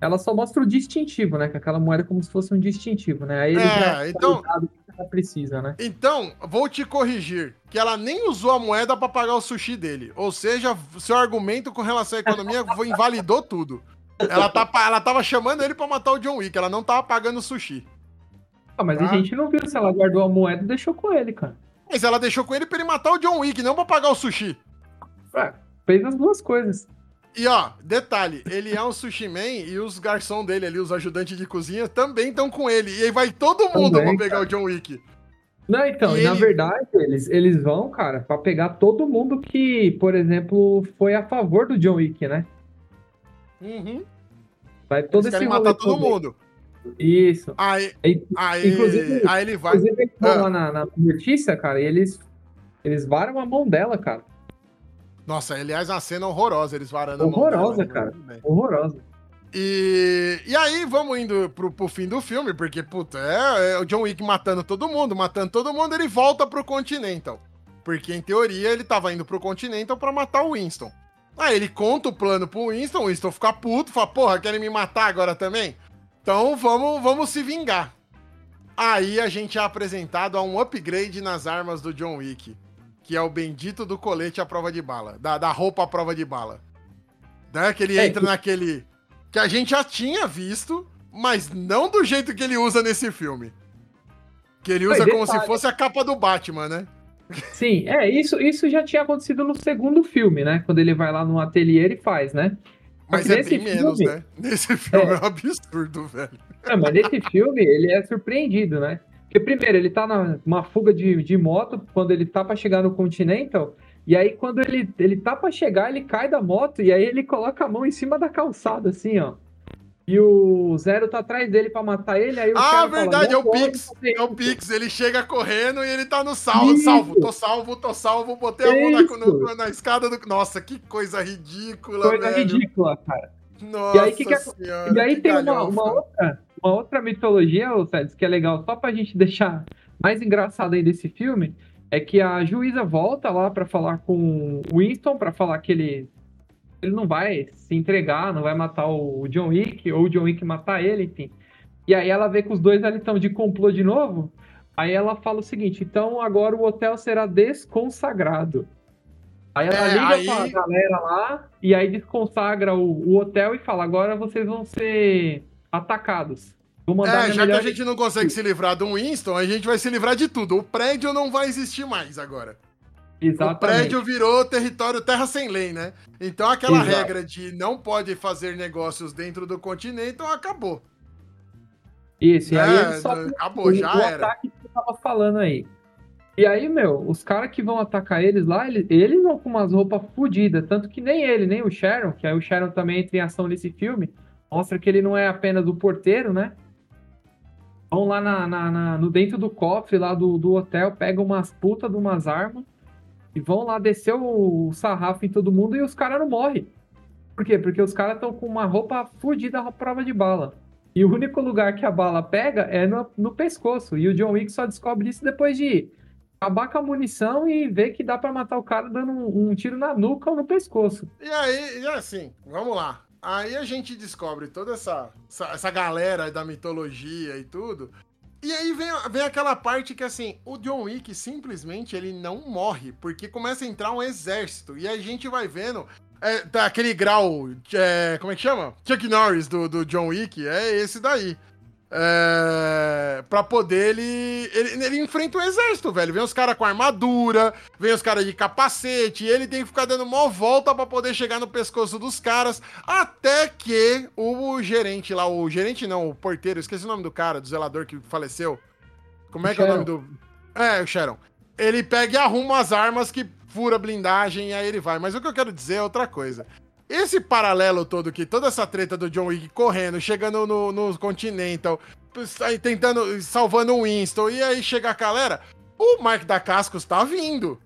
Ela só mostra o distintivo, né? Com aquela moeda como se fosse um distintivo, né? Aí ele É, já então- sabe o que ela precisa, né? Então, vou te corrigir, que ela nem usou a moeda pra pagar o sushi dele. Ou seja, seu argumento com relação à economia invalidou tudo. Ela, tá, ela tava chamando ele pra matar o John Wick, ela não tava pagando o sushi. Ah, mas Tá. a gente não viu se ela guardou a moeda e deixou com ele, cara. Mas ela deixou com ele pra ele matar o John Wick, não pra pagar o sushi. Ah, fez as duas coisas. E ó, detalhe, ele é um sushi man e os garçom dele ali, os ajudantes de cozinha, também estão com ele. E aí vai todo mundo Também, pra pegar o John Wick. Não, então, E na ele- verdade, eles, eles vão, cara, pra pegar todo mundo que, por exemplo, foi a favor do John Wick, né? Uhum. Vai todo Eles esse matar todo mundo. Isso. Aí, Aí, aí, Inclusive- aí ele vai. inclusive, eles vão Ah. lá na, na notícia, cara, e eles, eles varam a mão dela, cara. Nossa, aliás, uma cena horrorosa, eles varando a mão Horrorosa, dela, né? cara. Horrorosa. E, e aí, vamos indo pro, pro fim do filme, porque, puta, é, é o John Wick matando todo mundo, matando todo mundo, ele volta pro Continental. Porque, em teoria, ele tava indo pro Continental pra matar o Winston. Aí ele conta o plano pro Winston, o Winston fica puto, fala, porra, querem me matar agora também? Então vamos, vamos se vingar. Aí a gente é apresentado a um upgrade nas armas do John Wick, que é o bendito do colete à prova de bala, da, da roupa à prova de bala. Né? Que ele É, entra que- naquele. Que a gente já tinha visto, mas não do jeito que ele usa nesse filme. Que ele usa Mas como se detalhe. fosse a capa do Batman, né? Sim, é, isso, isso já tinha acontecido no segundo filme, né? Quando ele vai lá no ateliê e faz, né? Mas é nesse bem menos, filme- né? Nesse filme é. É. um absurdo, velho. Não, mas nesse filme ele é surpreendido, né? Porque primeiro ele tá numa fuga de, de moto quando ele tá pra chegar no Continental. E aí quando ele, ele tá pra chegar, ele cai da moto e aí ele coloca a mão em cima da calçada, assim, ó. E o Zero tá atrás dele pra matar ele, aí o Ah, verdade, fala, é o "Não pode Pix. É o isso." Pix. Ele chega correndo e ele tá no salvo. Isso. Salvo, tô salvo, tô salvo. Botei a mão na, no- na escada do. Nossa, que coisa ridícula, Coisa velho. ridícula, cara. Nossa E aí, que que senhora. E aí tem uma, uma outra, uma outra mitologia, Sedes, que é legal, só pra gente deixar mais engraçado aí desse filme, é que a juíza volta lá pra falar com o Winston, pra falar que ele, ele não vai se entregar, não vai matar o John Wick, ou o John Wick matar ele, enfim. E aí ela vê que os dois ali estão de complô de novo, aí ela fala o seguinte, então agora o hotel será desconsagrado. Aí ela É, liga aí- pra galera lá, e aí desconsagra o, o hotel e fala, agora vocês vão ser atacados. É, já que a melhor gente não consegue se livrar do Winston, a gente vai se livrar de tudo. O prédio não vai existir mais agora. O Exatamente. prédio virou território terra sem lei, né? Então aquela Exato. regra de não pode fazer negócios dentro do continente então acabou. Isso, e aí É, eles só acabou, já o era. ataque que você tava falando aí. E aí, meu, os caras que vão atacar eles lá, eles, eles vão com umas roupas fodidas. Tanto que nem ele, nem o Sharon, que aí o Sharon também entra em ação nesse filme, mostra que ele não é apenas o porteiro, né? Vão lá na, na- na- no dentro do cofre lá do, do hotel, pegam umas putas de umas armas e vão lá descer o sarrafo em todo mundo e os caras não morrem. Por quê? Porque os caras estão com uma roupa fodida à prova de bala. E o único lugar que a bala pega é no, no pescoço. E o John Wick só descobre isso depois de acabar com a munição e ver que dá pra matar o cara dando um, um tiro na nuca ou no pescoço. E aí, e assim, vamos lá. Aí a gente descobre toda essa, essa, essa galera da mitologia e tudo. E aí vem, vem aquela parte que, assim, o John Wick simplesmente ele não morre, porque começa a entrar um exército. E a gente vai vendo é, aquele grau, é, como é que chama? Chuck Norris do, do John Wick, é esse daí. É, pra poder ele, ele. Ele enfrenta o exército, velho. Vem os caras com armadura, vem os caras de capacete, ele tem que ficar dando uma volta para poder chegar no pescoço dos caras. Até que o gerente lá, o gerente não, o porteiro, esqueci o nome do cara, do zelador que faleceu. Como é que é o nome do. É, o Sharon. Ele pega e arruma as armas que fura a blindagem e aí ele vai. Mas o que eu quero dizer é outra coisa. Esse paralelo todo que toda essa treta do John Wick correndo, chegando no, no Continental, tentando, salvando o Winston, e aí chega a galera, o Mark da Cascos tá vindo.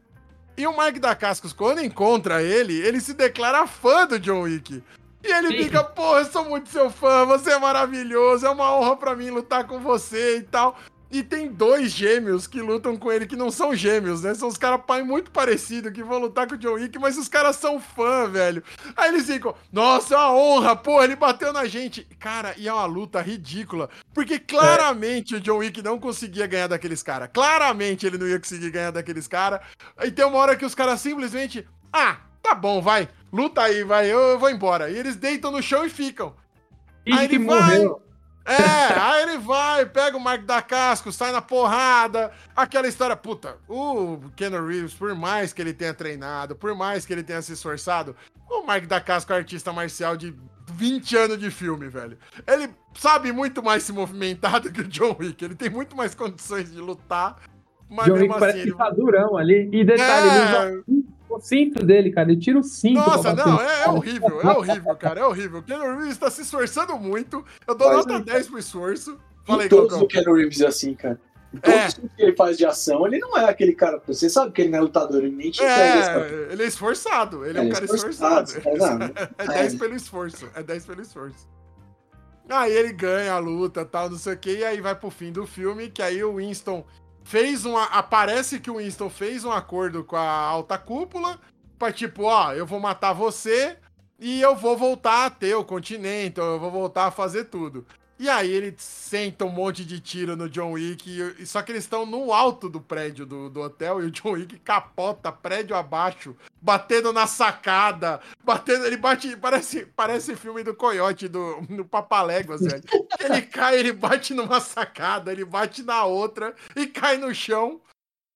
E o Mark da Cascos, quando encontra ele, ele se declara fã do John Wick. E ele Sim. fica, pô, eu sou muito seu fã, você é maravilhoso, é uma honra para mim lutar com você e tal. E tem dois gêmeos que lutam com ele, que não são gêmeos, né? São os caras pai muito parecidos que vão lutar com o John Wick, mas os caras são fã, velho. Aí eles ficam, nossa, é uma honra, pô, ele bateu na gente. Cara, e é uma luta ridícula. Porque claramente é. o John Wick não conseguia ganhar daqueles caras. Claramente ele não ia conseguir ganhar daqueles caras. E tem uma hora que os caras simplesmente, ah, tá bom, vai, luta aí, vai, eu, eu vou embora. E eles deitam no chão e ficam. E aí ele morreu. vai. É, aí ele vai, pega o Mark da Casco, sai na porrada. Aquela história, puta, o Ken Reeves, por mais que ele tenha treinado, por mais que ele tenha se esforçado, o Mark da Casco é um artista marcial de 20 anos de filme, velho. Ele sabe muito mais se movimentar do que o John Wick. Ele tem muito mais condições de lutar. Mas John Wick assim, parece ele... que tá durão ali. E detalhe, é... ele usa o cinto dele, cara. Ele tira o cinto. Nossa, não, é, é, horrível, é horrível, cara. É horrível. O Keanu Reeves tá se esforçando muito. Eu dou Mas, nota 10 pro esforço. Falei, todos o Keanu Reeves é assim, cara. Todos é. que ele faz de ação, ele não é aquele cara. Você sabe que ele não é lutador, ele nem te é, Ele é esforçado, ele é, é um cara esforçado. esforçado. É, é 10 pelo esforço. É 10 pelo esforço. Aí ele ganha a luta tal, não sei o que, e aí vai pro fim do filme, que aí o Winston fez uma. Aparece que o Winston fez um acordo com a alta cúpula. Pra tipo, ó, eu vou matar você e eu vou voltar a ter o continente, eu vou voltar a fazer tudo. E aí ele senta um monte de tiro no John Wick, e, só que eles estão no alto do prédio do, do hotel e o John Wick capota prédio abaixo, batendo na sacada, batendo, ele bate, parece, parece filme do Coyote do no Papaléguas, velho. Ele cai, ele bate numa sacada, ele bate na outra e cai no chão.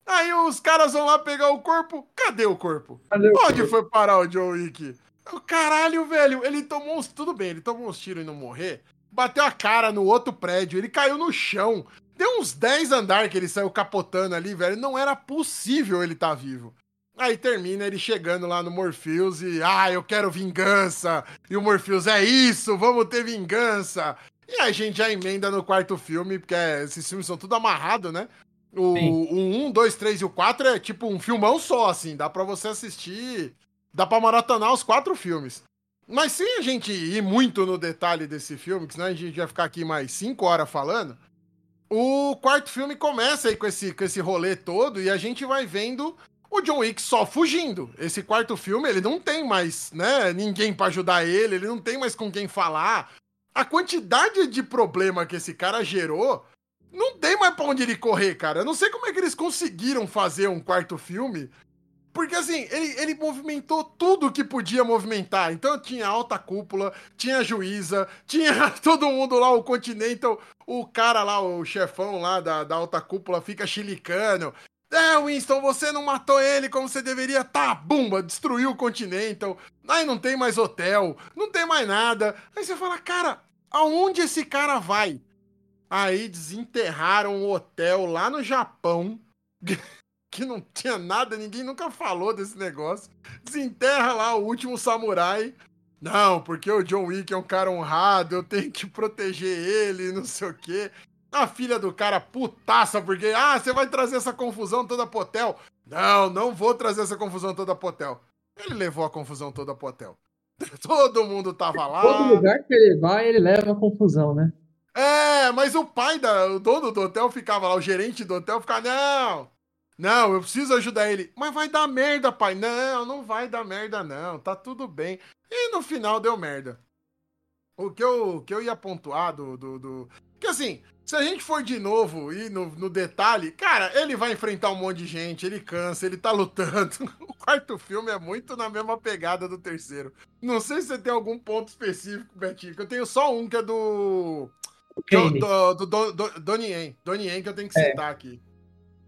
Aí os caras vão lá pegar o corpo. Cadê o corpo? Cadê o Onde corpo? foi parar o John Wick? Caralho, velho, ele tomou uns. Tudo bem, ele tomou uns tiros e não morrer bateu a cara no outro prédio, ele caiu no chão. Deu uns 10 andares que ele saiu capotando ali, velho. Não era possível ele estar tá vivo. Aí termina ele chegando lá no Morpheus e, ah, eu quero vingança. E o Morpheus, é isso, vamos ter vingança. E a gente já emenda no quarto filme, porque esses filmes são tudo amarrado, né? O, o 1, 2, 3 e o 4 é tipo um filmão só, assim. Dá pra você assistir. Dá pra maratonar os quatro filmes. Mas sem a gente ir muito no detalhe desse filme, que senão a gente vai ficar aqui mais cinco horas falando, o quarto filme começa aí com esse, com esse rolê todo e a gente vai vendo o John Wick só fugindo. Esse quarto filme, ele não tem mais, né, ninguém para ajudar ele, ele não tem mais com quem falar. A quantidade de problema que esse cara gerou, não tem mais pra onde ele correr, cara. Eu não sei como é que eles conseguiram fazer um quarto filme porque assim, ele, ele movimentou tudo que podia movimentar. Então tinha alta cúpula, tinha juíza, tinha todo mundo lá, o Continental, o cara lá, o chefão lá da, da alta cúpula fica chilicano. É, Winston, você não matou ele como você deveria. Tá, bumba, destruiu o Continental. Aí não tem mais hotel, não tem mais nada. Aí você fala, cara, aonde esse cara vai? Aí desenterraram o hotel lá no Japão. que não tinha nada, ninguém nunca falou desse negócio. Desenterra lá o último samurai. Não, porque o John Wick é um cara honrado, eu tenho que proteger ele, não sei o quê. A filha do cara putaça, porque, ah, você vai trazer essa confusão toda pro hotel. Não, não vou trazer essa confusão toda pro hotel. Ele levou a confusão toda pro hotel. Todo mundo tava lá. Todo lugar que ele vai, ele leva a confusão, né? É, mas o pai, da, o dono do hotel ficava lá, o gerente do hotel ficava, não, não, eu preciso ajudar ele. Mas vai dar merda, pai. Não, não vai dar merda, não. Tá tudo bem. E no final deu merda. O que eu, que eu ia pontuar do, do, do... Porque assim, se a gente for de novo e no, no, detalhe, cara, ele vai enfrentar um monte de gente, ele cansa, ele tá lutando. O quarto filme é muito na mesma pegada do terceiro. Não sei se você tem algum ponto específico, Betinho, que eu tenho só um que é do. Do, do, do, do, do Donnie Yen. Donnie Yen que eu tenho que é. citar aqui.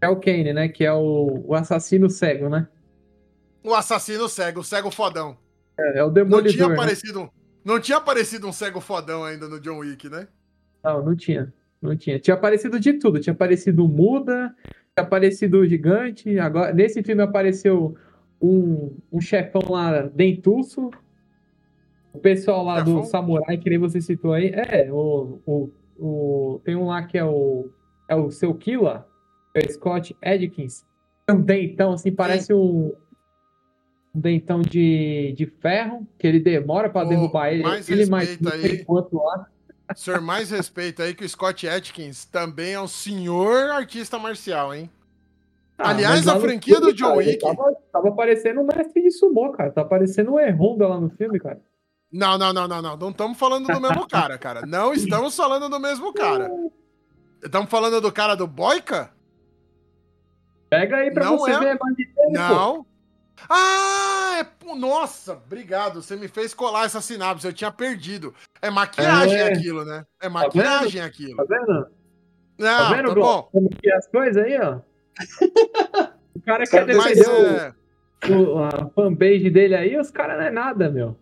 É o Kane, né? Que é o, o assassino cego, né? O assassino cego, o cego fodão. É, é o demolidor. Não tinha né? aparecido, não tinha aparecido um cego fodão ainda no John Wick, né? Não, não tinha. Não tinha. Tinha aparecido de tudo. Tinha aparecido muda, tinha aparecido gigante. Agora, nesse filme apareceu um, um chefão lá, dentuço. O pessoal lá chefão? do Samurai, que nem você citou aí. É, o, o, o, tem um lá que é o, é o seu Killa, o Scott Edkins. É um dentão, assim, parece um, um dentão de, de ferro, que ele demora para derrubar ele. Mais ele mais aí. quanto lá. Senhor, mais respeito aí que o Scott Atkins também é um senhor artista marcial, hein? Ah, Aliás, a franquia filme, do John cara, Wick. Tava, tava parecendo um mestre de sumô, cara. Tá parecendo um Erronda lá no filme, cara. Não, não, não, não, não. Não estamos falando do mesmo cara, cara. Não estamos falando do mesmo cara. Estamos falando do cara do Boica? Pega aí pra não você é... ver mais de tempo. Não. Ah, é... nossa, obrigado. Você me fez colar essa sinapse. Eu tinha perdido. É maquiagem é. aquilo, né? É tá maquiagem tá aquilo. Tá vendo? Não, tá vendo, tá bom. Como que é as coisas aí, ó? o cara quer defender é... o, a fanbase dele aí, os caras não é nada, meu.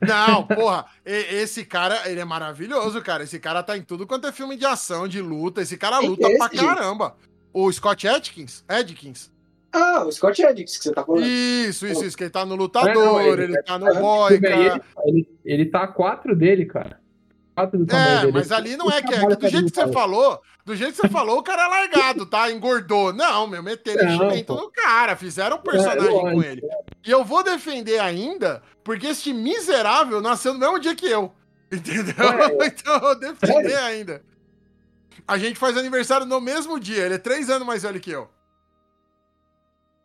Não, porra, esse cara, ele é maravilhoso, cara. Esse cara tá em tudo quanto é filme de ação, de luta. Esse cara luta é pra caramba. O Scott Adkins? Adkins. Ah, o Scott Edix que você tá falando. Isso, isso, isso, que ele tá no lutador, não, ele, ele tá no boy, ele, ele, ele tá a quatro dele, cara. Quatro do é, dele. mas ali não é que é. Que do jeito que você falou, do jeito que você falou, o cara é largado, tá? Engordou. Não, meu, meteram enchimento no cara, fizeram um personagem é, com ele. E eu vou defender ainda, porque este miserável nasceu no mesmo dia que eu. Entendeu? É, então eu vou defender ainda. A gente faz aniversário no mesmo dia, ele é três anos mais velho que eu.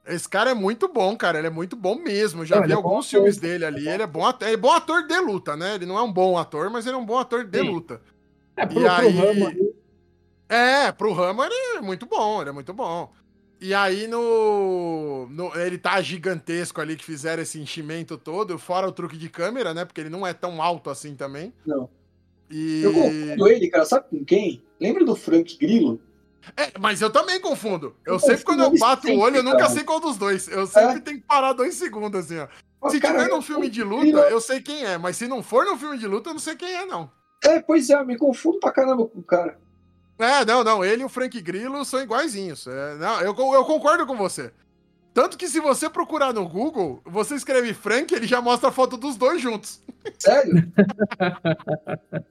Esse cara é muito bom, cara. Ele é muito bom mesmo. Já não, vi é alguns filmes ator, dele ali. Ele é bom ator. Ele é bom ator de luta, né? Ele não é um bom ator, mas ele é um bom ator de Sim. luta. É, pro, e aí... pro Rama. É, pro Rama ele é muito bom, ele é muito bom. E aí no, no, Ele tá gigantesco ali, que fizeram esse enchimento todo, fora o truque de câmera, né? Porque ele não é tão alto assim também. Não. E... Eu confundo ele, cara, sabe com quem? Lembra do Frank Grillo? É, mas eu também confundo. Eu, sempre, quando eu bato o olho, eu nunca sei qual dos dois. Eu sempre é. tenho que parar dois segundos, assim, ó. se cara, tiver num filme de luta, eu sei quem é. Mas se não for num filme de luta, eu não sei quem é, não. É, pois é, eu me confundo pra caramba com o cara. É, não, não. Ele e o Frank Grillo são iguaizinhos. É, não, eu, eu concordo com você. Tanto que se você procurar no Google, você escreve Frank, ele já mostra a foto dos dois juntos. Sério?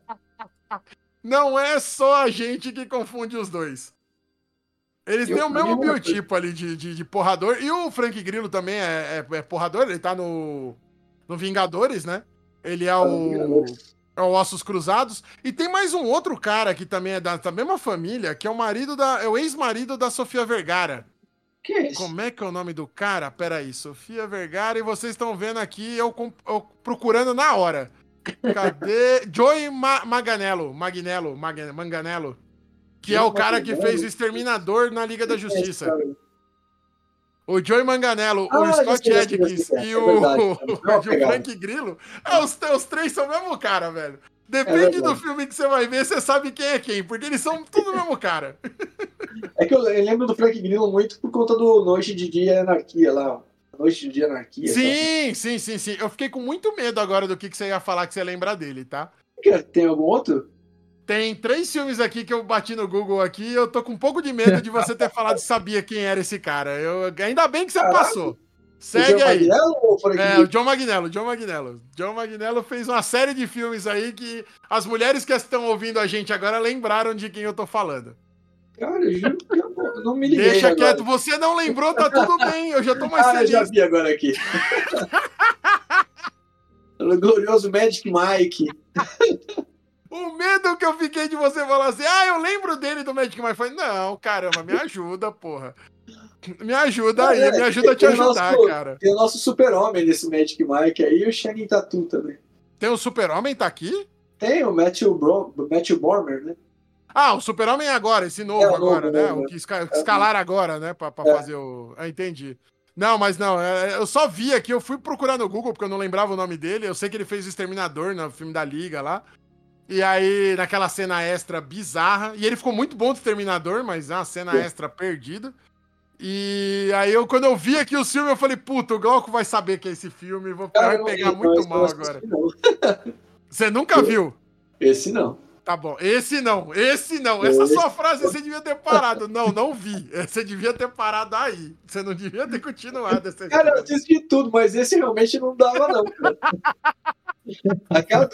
Não é só a gente que confunde os dois. Eles eu, têm o mesmo biotipo ali de, de, de, porrador. E o Frank Grillo também é, é, é, porrador, ele tá no, no Vingadores, né? Ele é o, é o Ossos Cruzados. E tem mais um outro cara que também é da, da mesma família, que é o marido da. É o ex-marido da Sofia Vergara. Que é isso? Como é que é o nome do cara? Peraí, Sofia Vergara, e vocês estão vendo aqui eu, eu procurando na hora. Cadê? Joey Ma Maganello. Magnello. Manganello. Que é o cara que fez o Exterminador na Liga da Justiça. O Joey Manganello, ah, o Scott Edkins e é o, o Frank Grillo. É, os, os três são o mesmo cara, velho. Depende é do filme que você vai ver, você sabe quem é quem, porque eles são tudo o mesmo cara. É que eu, lembro do Frank Grillo muito por conta do Noite de Dia e Anarquia lá. Noite de Dia e Anarquia. Sim, tá? sim, sim, sim. Eu fiquei com muito medo agora do que, que você ia falar que você lembra dele, tá? Tem algum outro? Tem três filmes aqui que eu bati no Google aqui e eu tô com um pouco de medo de você ter falado sabia quem era esse cara. Eu, ainda bem que você Caraca. passou. Segue o aí. é, o John Magnello, John Magnello. John Magnello fez uma série de filmes aí que as mulheres que estão ouvindo a gente agora lembraram de quem eu tô falando. Cara, eu juro que eu não me liguei. Deixa agora. quieto, você não lembrou, tá tudo bem. Eu já tô mais feliz. Ah, já vi agora aqui. o glorioso Magic Mike. O medo que eu fiquei de você falar assim, ah, eu lembro dele do Magic Mike. Foi, não, caramba, me ajuda, porra. Me ajuda aí, me ajuda a te ajudar, nosso, cara. Tem o nosso super-homem nesse Magic Mike aí e o Shannon Tatu também. Tem o super-homem, tá aqui? Tem, o Matthew, Bro Matthew Bormer, né? Ah, o Super-Homem é agora, esse novo É, agora, novo, né? novo, O que esca- escalaram agora, né? Pra, pra É. fazer o. Ah, entendi. Não, mas não, é, eu só vi aqui, eu fui procurar no Google, porque eu não lembrava o nome dele. Eu sei que ele fez o Exterminador no filme da Liga lá. E aí, naquela cena extra bizarra. E ele ficou muito bom do Exterminador, mas é uma cena extra perdida. E aí, eu, quando eu vi aqui o filme, eu falei, puta, o Glauco vai saber que é esse filme, vou vai eu- pegar muito mal agora. Você nunca viu? Esse não. Tá bom, esse não, esse não. Essa Esse- sua frase você devia ter parado. Não, não vi. Você devia ter parado aí. Você não devia ter continuado essa Cara, eu história. assisti tudo, mas esse realmente não dava, não. cara. Aquela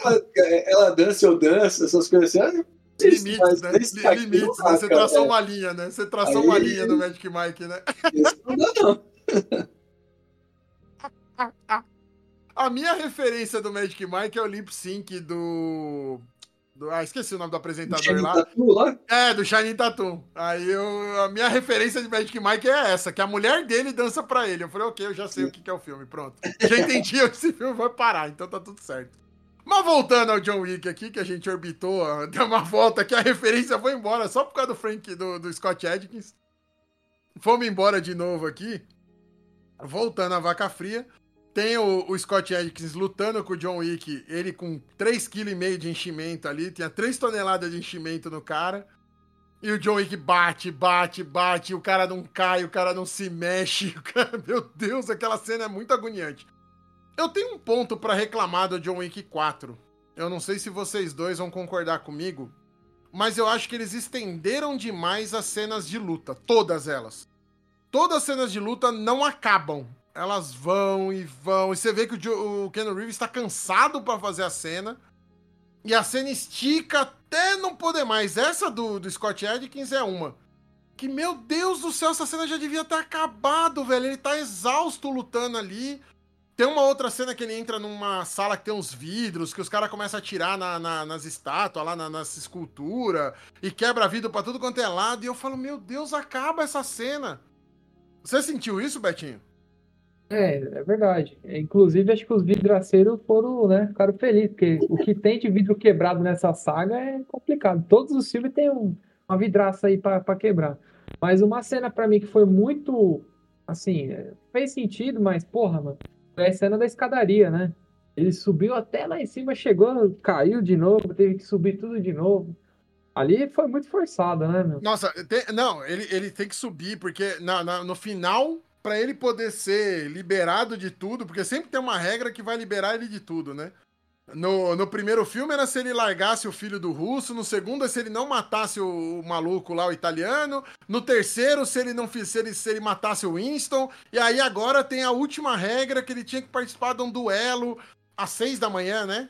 ela dança, eu danço, essas coisas assim. Limites, né? aqui Limites, né? dá, Você traçou uma linha, né? Você traçou Aí- uma linha no Magic Mike, né? Não dá, não. A minha referência do Magic Mike é o lip sync do. do- ah, esqueci o nome do apresentador Channing lá. Tatum lá? É, do Shining Tatum. Aí eu, a minha referência de Magic Mike é essa, que a mulher dele dança pra ele. Eu falei, ok, eu já sei o que, que é o filme, pronto. Já entendi onde esse filme vai parar, então tá tudo certo. Mas voltando ao John Wick aqui, que a gente orbitou, deu uma volta que a referência foi embora só por causa do Frank, do, do Scott Adkins. Fomos embora de novo aqui. Voltando à vaca fria. Tem o, o Scott Adkins lutando com o John Wick, ele com 3,5 kg de enchimento ali, tinha 3 toneladas de enchimento no cara. E o John Wick bate, bate, bate, o cara não cai, o cara não se mexe. cara- meu Deus, aquela cena é muito agoniante. Eu tenho um ponto pra reclamar do John Wick 4. Eu não sei se vocês dois vão concordar comigo, mas eu acho que eles estenderam demais as cenas de luta, todas elas. Todas as cenas de luta não acabam. Elas vão e vão. E você vê que o, Jo- o Ken Reeves está cansado pra fazer a cena. E a cena estica até não poder mais. Essa do, do Scott Adkins é uma. Que, meu Deus do céu, essa cena já devia ter acabado, velho. Ele tá exausto lutando ali. Tem uma outra cena que ele entra numa sala que tem uns vidros, que os caras começam a atirar na- na- nas estátuas, lá na, nas esculturas, e quebra vidro pra tudo quanto é lado. E eu falo, meu Deus, acaba essa cena. Você sentiu isso, Betinho? É, é verdade. Inclusive, acho que os vidraceiros foram, né, ficaram felizes, porque o que tem de vidro quebrado nessa saga é complicado. Todos os filmes têm um- uma vidraça aí pra quebrar. Mas uma cena pra mim que foi muito, assim, é, fez sentido, mas porra, mano, foi a cena da escadaria, né? Ele subiu até lá em cima, chegou, caiu de novo, teve que subir tudo de novo. Ali foi muito forçado, né, meu? Nossa, tem- não, ele, ele tem que subir, porque na- na- no final, pra ele poder ser liberado de tudo, porque sempre tem uma regra que vai liberar ele de tudo, né? No, no primeiro filme era se ele largasse o filho do russo, no segundo é se ele não matasse o, o maluco lá, o italiano, no terceiro se ele não se ele, se ele matasse o Winston, e aí agora tem a última regra que ele tinha que participar de um duelo às seis da manhã, né?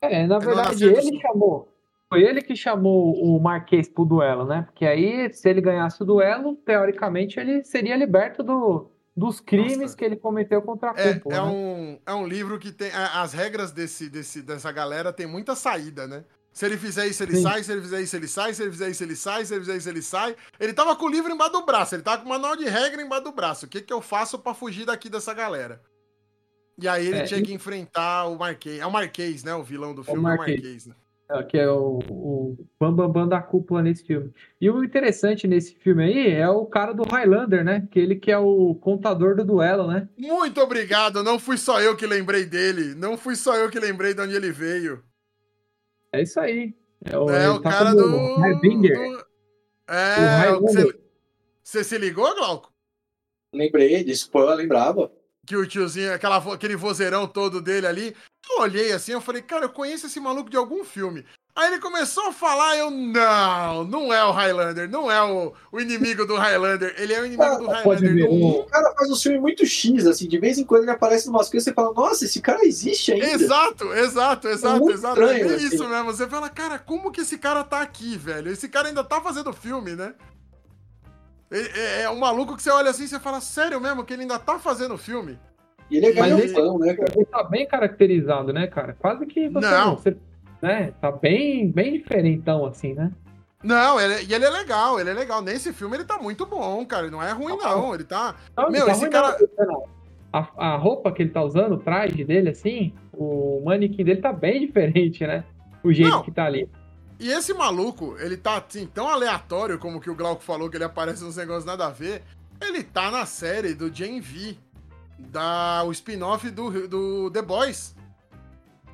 É, na no verdade, ele chamou. Foi ele que chamou o Marquês pro duelo, né? Porque aí, se ele ganhasse o duelo, teoricamente, ele seria liberto do, dos crimes Nossa. que ele cometeu contra a É, cúpula, é, né? um, é um livro que tem. As regras desse, desse, dessa galera tem muita saída, né? Se ele fizer isso, ele Sim. sai. Se ele fizer isso, ele sai. Se ele fizer isso, ele sai. Se ele fizer isso, ele sai. Ele tava com o livro embaixo do braço. Ele tava com o manual de regra embaixo do braço. O que, que eu faço pra fugir daqui dessa galera? E aí ele É, tinha e- que enfrentar o Marquês. É o Marquês, né? O vilão do filme é o Marquês. Marquês. né? É, Que é o, o Bambambam Bam Bam da cúpula nesse filme. E o interessante nesse filme aí é o cara do Highlander, né? Que ele que é o contador do duelo, né? Muito obrigado. Não fui só eu que lembrei dele. Não fui só eu que lembrei de onde ele veio. É isso aí. É o, É o tá cara do. Do- O É, você, se ligou, Glauco? Lembrei disso, pô, eu lembrava. Que o tiozinho, aquela, aquele vozeirão todo dele ali. Eu olhei assim, eu falei, cara, eu conheço esse maluco de algum filme. Aí ele começou a falar, eu, não, não é o Highlander, não é o, o inimigo do Highlander. Ele é o inimigo do Ah, Highlander do o- cara faz um filme muito X, assim, de vez em quando ele aparece umas coisas e você fala, nossa, esse cara existe ainda. Exato, exato, exato, muito exato. estranho, é assim. isso mesmo. Você fala, cara, como que esse cara tá aqui, velho? Esse cara ainda tá fazendo filme, né? É, é- é um maluco que você olha assim e você fala, sério mesmo, que ele ainda tá fazendo filme? E ele é galhofão, né, cara? Ele tá bem caracterizado, né, cara? Quase que você Não. você- né? Tá bem, bem diferentão, assim, né? Não, ele, e ele é legal, ele é legal. Nesse filme ele tá muito bom, cara. Ele não é ruim, não. Ele tá. Não, Meu, não esse ruim cara- não, não. A, a roupa que ele tá usando, o traje dele, assim, o manequim dele tá bem diferente, né? O jeito Não. que tá ali. E esse maluco, ele tá assim, tão aleatório como que o Glauco falou, que ele aparece nos negócios nada a ver. Ele tá na série do Gen V, da, o spin-off do, do The Boys.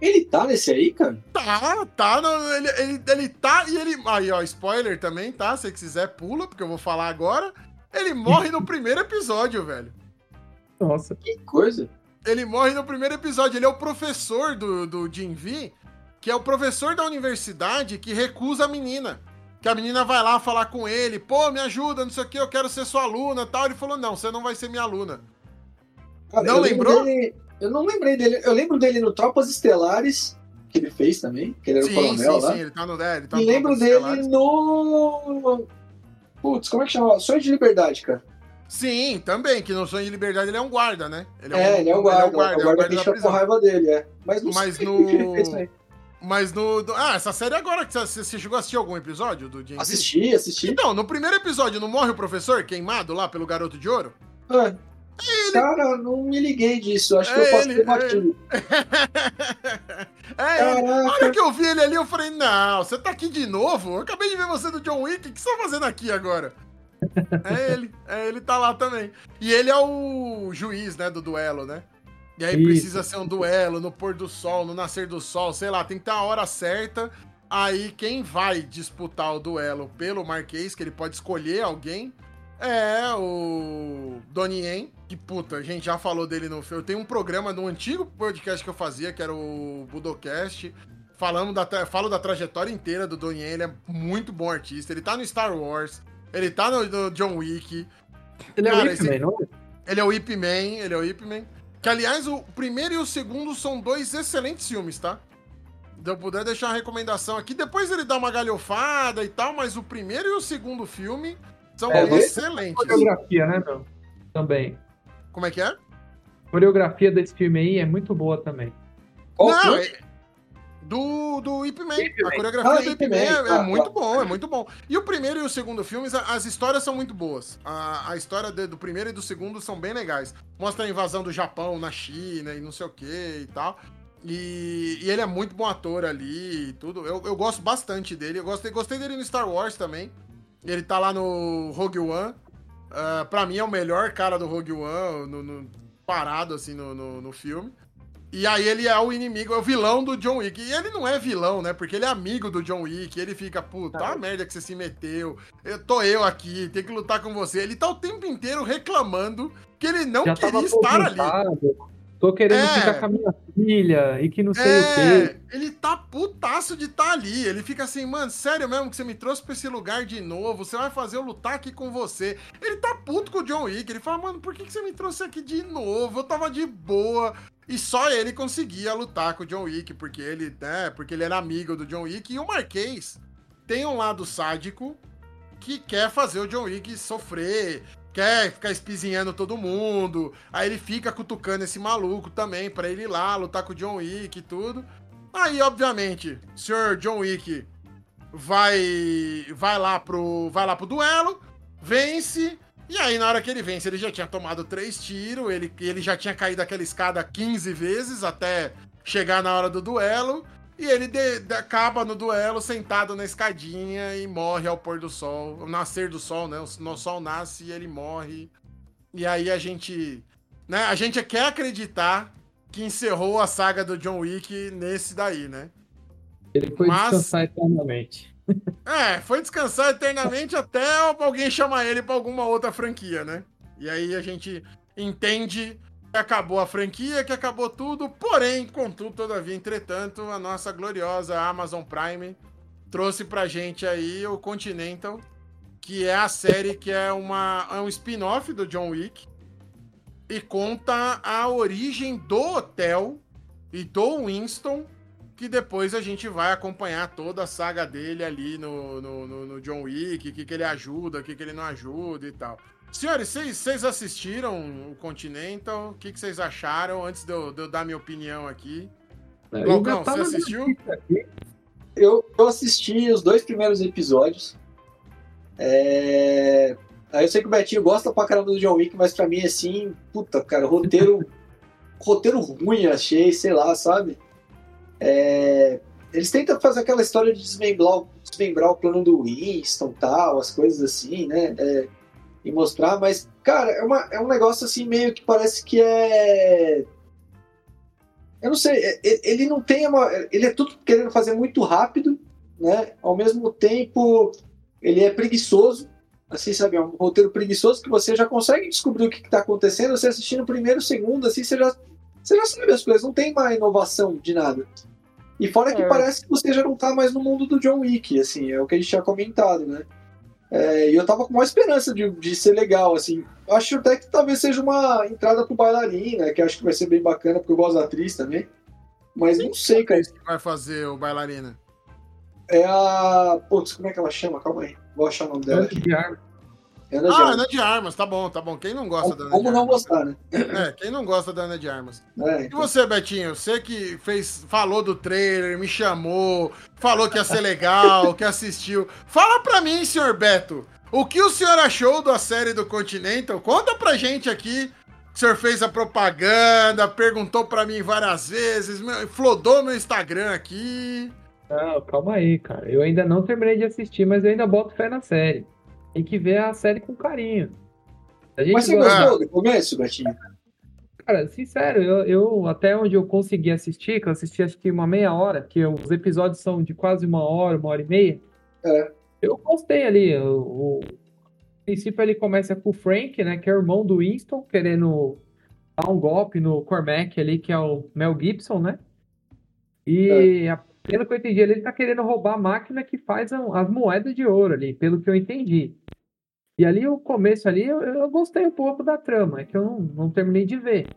Ele tá nesse aí, cara? Tá, tá. No, ele, ele, ele tá e ele. Aí, ó, spoiler também, tá? Se quiser, pula, porque eu vou falar agora. Ele morre no primeiro episódio, velho. Nossa. Que coisa. Ele morre no primeiro episódio. Ele é o professor do, do Jim V, que é o professor da universidade que recusa a menina. Que a menina vai lá falar com ele, pô, me ajuda, não sei o que, eu quero ser sua aluna tal. Ele falou, não, você não vai ser minha aluna. Cara, Não eu lembrou? dele- eu não lembrei dele. Eu lembro dele no Tropas Estelares, que ele fez também, que ele era o sim, coronel sim, lá. sim, ele tá no. É, ele tá E no lembro dele Estelares. no. Putz, como é que chama? Sonho de Liberdade, cara. Sim, também, que no Sonho de Liberdade ele é um guarda, né? É, ele é o guarda. o guarda, é o guarda que da fica com raiva dele, é. Mas não Mas sei no- o que ele fez. Mas no. Ah, essa série agora, que você, você chegou a assistir algum episódio do V? Assisti, assisti. Então, no primeiro episódio, não morre o professor queimado lá pelo garoto de ouro? Ah, Cara, não me liguei disso. Acho que É eu posso ele, ter batido. é, ele. A hora que eu vi ele ali, eu falei, não, você tá aqui de novo? Eu acabei de ver você do John Wick, o que você tá fazendo aqui agora? é ele, é ele tá lá também. E ele é o juiz, né, do duelo, né? E aí Isso. precisa ser um duelo no pôr do sol, no nascer do sol, sei lá, tem que ter a hora certa. Aí quem vai disputar o duelo pelo Marquês, que ele pode escolher alguém, é o Donnie Yen, que puta, a gente já falou dele no Eu tenho um programa no antigo podcast que eu fazia, que era o Budocast. Falando da, falo da trajetória inteira do Donnie Yen, ele é muito bom artista. Ele tá no Star Wars, ele tá no, no John Wick, Ele é Cara, o Ip esse- Man, não é? ele é o Ip Man, ele é o Ip Man. Que, aliás, o primeiro e o segundo são dois excelentes filmes, tá? Se eu puder deixar uma recomendação aqui. Depois ele dá uma galhofada e tal, mas o primeiro e o segundo filme são É, excelentes. Coreografia, né, meu? Também. Como é que é? A coreografia desse filme aí é muito boa também. Qual Não, é- do, do Ip Man. Ip A Man. coreografia Ah, do Ip Man Man. é, é Ah, muito tá. bom, é muito bom. E o primeiro e o segundo filmes, as histórias são muito boas. A, a história de- do primeiro e do segundo são bem legais. Mostra a invasão do Japão na China e não sei o que e tal. E, e ele é muito bom ator ali e tudo. Eu, eu gosto bastante dele. Eu gostei, gostei dele no Star Wars também. Ele tá lá no Rogue One. Ah, pra mim é o melhor cara do Rogue One, no, no- parado assim no, no, no filme. E aí ele é o inimigo, é o vilão do John Wick. E ele não é vilão, né? Porque ele é amigo do John Wick. Ele fica, puta, a merda que você se meteu. Eu tô eu aqui, tenho que lutar com você. Ele tá o tempo inteiro reclamando que ele não Já queria estar ali. Tô querendo É. ficar com a minha filha e que não sei o quê. É, ele tá putaço de estar ali. Ele fica assim, mano, sério mesmo que você me trouxe pra esse lugar de novo? Você vai fazer eu lutar aqui com você. Ele tá puto com o John Wick. Ele fala, mano, por que, que você me trouxe aqui de novo? Eu tava de boa. E só ele conseguia lutar com o John Wick, porque ele, né, porque ele era amigo do John Wick. E o Marquês tem um lado sádico que quer fazer o John Wick sofrer, quer ficar espizinhando todo mundo. Aí ele fica cutucando esse maluco também pra ele ir lá lutar com o John Wick e tudo. Aí, obviamente, o senhor John Wick vai vai lá pro vai lá pro duelo, vence. E aí, na hora que ele vence, ele já tinha tomado três tiros, ele, ele já tinha caído aquela escada 15 vezes até chegar na hora do duelo. E ele de- de- acaba no duelo sentado na escadinha e morre ao pôr do sol, ao nascer do sol, né? O, no sol nasce e ele morre. E aí a gente, né? A gente quer acreditar que encerrou a saga do John Wick nesse daí, né? Ele foi Mas- descansar eternamente. É, foi descansar eternamente até alguém chamar ele pra alguma outra franquia, né? E aí a gente entende que acabou a franquia, que acabou tudo, porém, contudo, todavia, entretanto, a nossa gloriosa Amazon Prime trouxe pra gente aí o Continental, que é a série que é, uma, é um spin-off do John Wick e conta a origem do hotel e do Winston que depois a gente vai acompanhar toda a saga dele ali no, no, no- no John Wick, o que, que ele ajuda, o que, que ele não ajuda e tal. Senhores, vocês- assistiram o Continental? O que, que vocês acharam antes de eu, de eu dar minha opinião aqui? Eu ainda tava você assistiu? Eu, eu assisti os dois primeiros episódios. É... Aí eu sei que o Betinho gosta pra caramba do John Wick, mas pra mim, assim, puta, cara, roteiro. roteiro ruim, achei, sei lá, sabe? É... eles tentam fazer aquela história de desmembrar, desmembrar o plano do Winston tal, as coisas assim, né? É, e mostrar, mas, cara, é, uma, é um negócio assim meio que parece que é. Eu não sei, é, ele não tem uma. Ele é tudo querendo fazer muito rápido, né? Ao mesmo tempo, ele é preguiçoso. Assim, sabe, é um roteiro preguiçoso que você já consegue descobrir o que está acontecendo. Você assistindo o primeiro, segundo, assim, você já, você já sabe as coisas. Não tem uma inovação de nada. E fora que é. parece que você já não tá mais no mundo do John Wick, assim, é o que a gente tinha comentado, né? É, e eu tava com uma esperança de, de ser legal, assim. Acho até que talvez seja uma entrada pro bailarina, que acho que vai ser bem bacana, porque eu gosto da atriz também. Mas não sei, cara. que vai fazer o bailarina? É a. Putz, como é que ela chama? Calma aí. Vou achar o nome dela. Aqui. Ana de ah, Armas. Ana de Armas, tá bom, tá bom. Quem não gosta como, da Ana Como não gostar, né? É, quem não gosta da Ana de Armas. É, então. E você, Betinho? Você que fez, falou do trailer, me chamou, falou que ia ser legal, que assistiu. Fala pra mim, senhor Beto, o que o senhor achou da série do Continental? Conta pra gente aqui. O senhor fez a propaganda, perguntou pra mim várias vezes, flodou meu Instagram aqui. Não, calma aí, cara. Eu ainda não terminei de assistir, mas eu ainda boto fé na série. Tem que ver a série com carinho. Mas você gostou do começo, Betinho? Cara, sincero, eu, eu, até onde eu consegui assistir, que eu assisti acho que uma meia hora, que os episódios são de quase uma hora, uma hora e meia. É. Eu gostei ali. O, o princípio ele começa com o Frank, né? Que é o irmão do Winston, querendo dar um golpe no Cormac ali, que é o Mel Gibson, né? E é. a, pelo que eu entendi, ele tá querendo roubar a máquina que faz as moedas de ouro ali, pelo que eu entendi. E ali, o começo ali, eu, eu gostei um pouco da trama, é que eu não, não terminei de ver.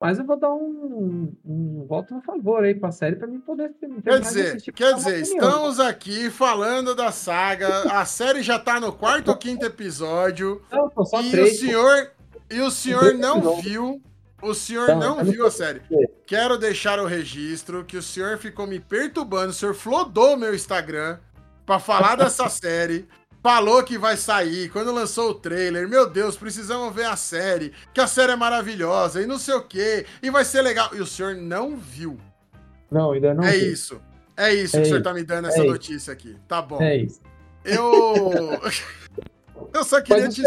Mas eu vou dar um, um voto a favor aí pra série pra mim poder Quer dizer, quer dizer estamos aqui falando da saga. A série já tá no quarto ou quinto episódio. Não, só e três, o senhor E o senhor não viu o senhor não, não viu a série. Quero deixar o registro que o senhor ficou me perturbando, o senhor flodou meu Instagram para falar dessa série. Falou que vai sair quando lançou o trailer. Meu Deus, precisamos ver a série. Que a série é maravilhosa e não sei o que. E vai ser legal. E o senhor não viu. Não, ainda não. É vi. isso. É isso é que o senhor tá me dando essa é notícia aqui. Tá bom. É isso. Eu. eu só queria te.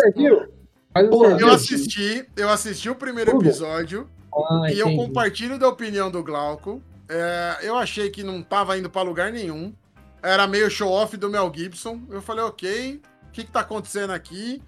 Viu? eu assisti, eu assisti o primeiro episódio ah, e eu compartilho da opinião do Glauco. É, eu achei que não tava indo para lugar nenhum. Era meio show-off do Mel Gibson. Eu falei, ok, o que, que tá acontecendo aqui?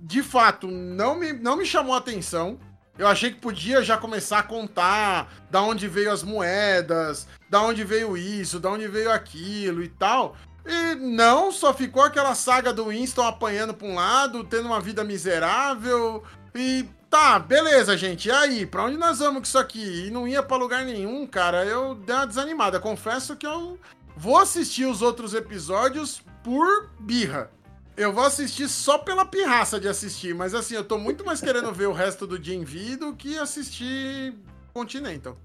De fato, não me, não me chamou a atenção. Eu achei que podia já começar a contar da onde veio as moedas, da onde veio isso, da onde veio aquilo e tal. E não, só ficou aquela saga do Winston apanhando pra um lado, tendo uma vida miserável. E tá, beleza, gente. E aí, pra onde nós vamos com isso aqui? E não ia pra lugar nenhum, cara. Eu dei uma desanimada. Confesso que eu vou assistir os outros episódios por birra. Eu vou assistir só pela pirraça de assistir, mas assim, eu tô muito mais querendo ver o resto do Jim V do que assistir Continental.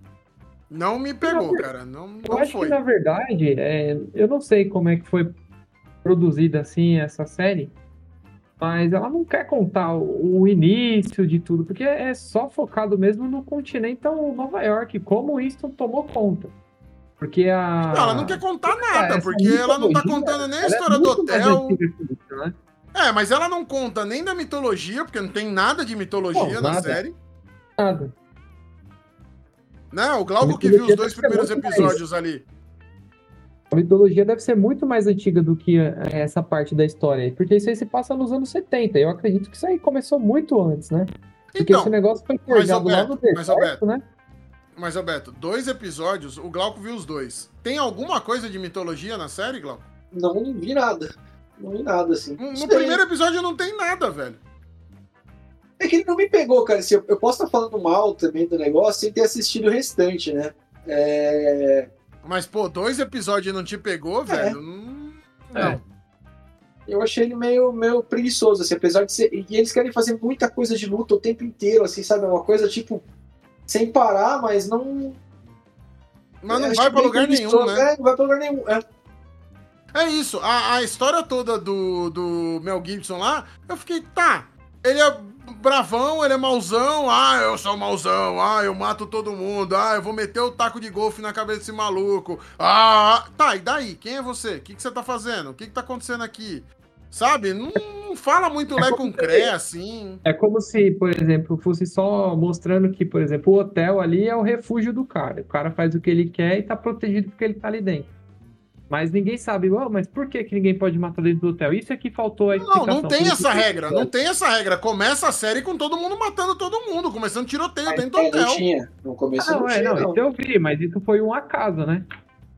Não me pegou, cara. Não, não eu acho foi. que, na verdade, é, eu não sei como é que foi produzida assim essa série, mas ela não quer contar o, o início de tudo, porque é só focado mesmo no Continental Nova York, como Winston tomou conta. Porque a. Não, ela não quer contar nada, é, porque ela não tá contando nem a é história é do hotel. Isso, né? É, mas ela não conta nem da mitologia, porque não tem nada de mitologia na série. Nada. Não, né? o Glauco que viu os dois primeiros episódios mais. ali. A mitologia deve ser muito mais antiga do que eh, essa parte da história, porque isso aí se passa nos anos 70. Eu acredito que isso aí começou muito antes, né? Porque então, esse negócio foi forjado lá no deserto, mas, Alberto, né? Mas, Alberto, dois episódios, o Glauco viu os dois. Tem alguma coisa de mitologia na série, Glauco? Não, não vi nada. Não vi nada, assim. No, no primeiro episódio não tem nada, velho. É que ele não me pegou, cara. Assim, eu posso estar falando mal também do negócio sem ter assistido o restante, né? É... Mas, pô, dois episódios não te pegou, é. velho? Não. É. Eu achei ele meio, meio preguiçoso, assim, apesar de ser. E eles querem fazer muita coisa de luta o tempo inteiro, assim, sabe? É uma coisa, tipo, sem parar, mas não. Mas não vai pra lugar nenhum, né? É, não vai pra lugar nenhum. É. É isso, a, a história toda do, do Mel Gibson lá, eu fiquei, tá, ele é bravão, ele é mauzão. Ah, eu sou mauzão. Ah, eu mato todo mundo. Ah, eu vou meter o taco de golfe na cabeça desse maluco. Ah, tá, e daí? Quem é você? O que, que você tá fazendo? O que, que tá acontecendo aqui? Sabe? Não, não fala muito é lé com cré, assim. É como se, por exemplo, fosse só mostrando que, por exemplo, o hotel ali é o refúgio do cara. O cara faz o que ele quer e tá protegido porque ele tá ali dentro. Mas ninguém sabe, oh, mas por que, que ninguém pode matar dentro do hotel? Isso é que faltou a explicação. Não, não tem essa regra, não tem essa regra. Começa a série com todo mundo matando todo mundo, começando tiroteio dentro do hotel. Não tinha, no começo ah, não, não, é, tinha, não, não. Isso eu vi, mas isso foi um acaso, né?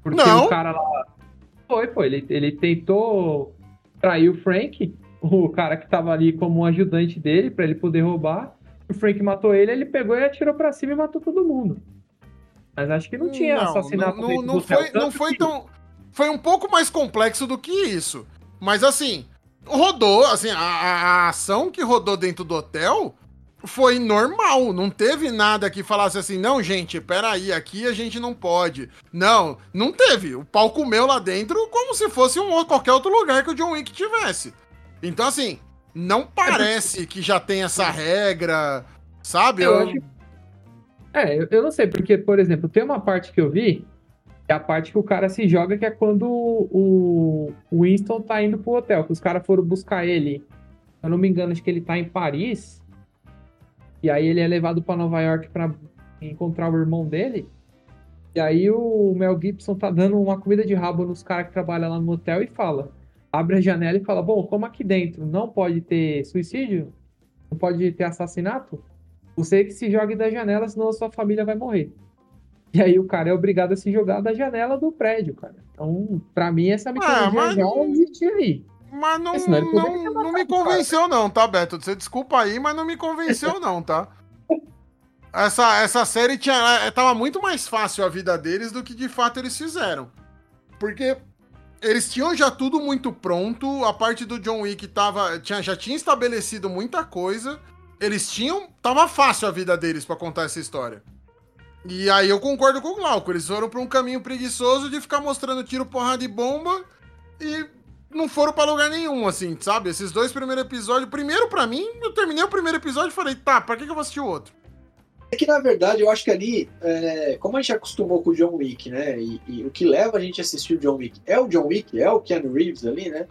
Porque não. o cara lá... Foi, foi, ele, ele tentou trair o Frank, o cara que tava ali como um ajudante dele, para ele poder roubar. O Frank matou ele, ele pegou e atirou pra cima e matou todo mundo. Mas acho que não tinha não, assassinato não, não, não foi, não foi tão foi um pouco mais complexo do que isso. Mas assim, rodou, assim, a, a, ação que rodou dentro do hotel foi normal. Não teve nada que falasse assim, não, gente, peraí, aqui a gente não pode. Não, não teve. O pau comeu lá dentro como se fosse um qualquer outro lugar que o John Wick tivesse. Então, assim, não parece que já tem essa regra, sabe? Eu, eu... Acho... É, eu não sei, porque, por exemplo, tem uma parte que eu vi é a parte que o cara se joga, que é quando o, Winston tá indo pro hotel, que os caras foram buscar ele. Se eu não me engano, acho que ele tá em Paris. E aí ele é levado para Nova York para encontrar o irmão dele. E aí o Mel Gibson tá dando uma comida de rabo nos caras que trabalham lá no hotel e fala: abre a janela e fala: Bom, como aqui dentro não pode ter suicídio, não pode ter assassinato, você que se jogue da janela, senão a sua família vai morrer. E aí o cara é obrigado a se jogar da janela do prédio, cara. Então, pra mim, essa mitologia ah, já existia aí. Mas não, não, não me convenceu, não, tá, Beto? Você desculpa aí, mas não me convenceu, não, tá? Essa, essa série tinha, é, tava muito mais fácil a vida deles do que de fato eles fizeram. Porque eles tinham já tudo muito pronto, a parte do John Wick tava, tinha, já tinha estabelecido muita coisa. Eles tinham. Tava fácil a vida deles para contar essa história. E aí eu concordo com o Glauco, eles foram pra um caminho preguiçoso de ficar mostrando tiro, porrada e bomba e não foram para lugar nenhum, assim, sabe? Esses dois primeiros episódios. Primeiro, para mim, eu terminei o primeiro episódio e falei, tá, pra que, que eu vou assistir o outro? É que, na verdade, eu acho que ali, é, como a gente acostumou com o John Wick, né? E, e, o que leva a gente a assistir o John Wick é o John Wick, é o Keanu Reeves ali, né?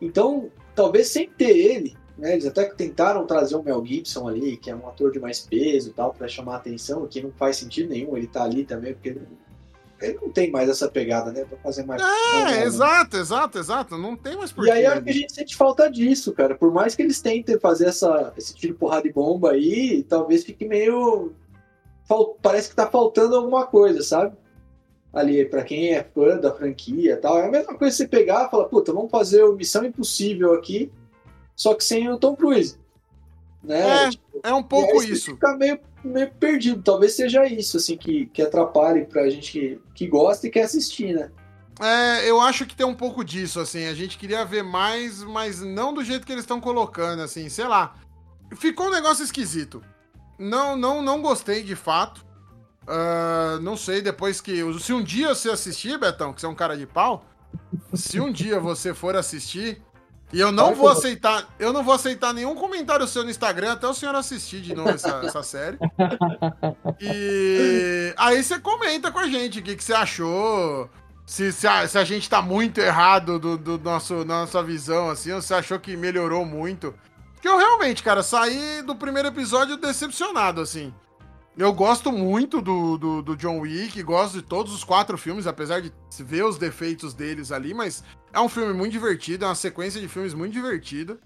Então, talvez sem ter ele, né? Eles até tentaram trazer o Mel Gibson ali, que é um ator de mais peso e tal, para chamar a atenção, que não faz sentido nenhum ele tá ali também, porque ele não tem mais essa pegada, né? Pra fazer mais. É, mais exato, exato, exato. Não tem mais porquê. E aí acho que a gente sente falta disso, cara. Por mais que eles tentem fazer essa, esse tiro porrada de bomba aí, talvez fique meio. Parece que tá faltando alguma coisa, sabe? Ali, para quem é fã da franquia e tal. É a mesma coisa você pegar e falar, puta, vamos fazer o Missão Impossível aqui só que sem o Tom Cruise. Né? É, tipo, é um pouco isso. Fica meio, meio perdido. Talvez seja isso, assim, que, que atrapalhe pra gente que, que gosta e quer assistir, né? É, eu acho que tem um pouco disso, assim. A gente queria ver mais, mas não do jeito que eles estão colocando, assim, sei lá. Ficou um negócio esquisito. Não, não, não gostei de fato. Uh, não sei, depois que. Se um dia você assistir, Betão, que você é um cara de pau, se um dia você for assistir, e eu não vou aceitar, eu não vou aceitar nenhum comentário seu no Instagram até o senhor assistir de novo essa, essa série. E aí você comenta com a gente o que, que você achou. Se, se, a, se a gente tá muito errado do, do nosso, da nossa visão, assim, ou você achou que melhorou muito. Porque eu realmente, cara, saí do primeiro episódio decepcionado, assim. Eu gosto muito do, do, do, John Wick, gosto de todos os quatro filmes, apesar de ver os defeitos deles ali, mas é um filme muito divertido, é uma sequência de filmes muito divertida.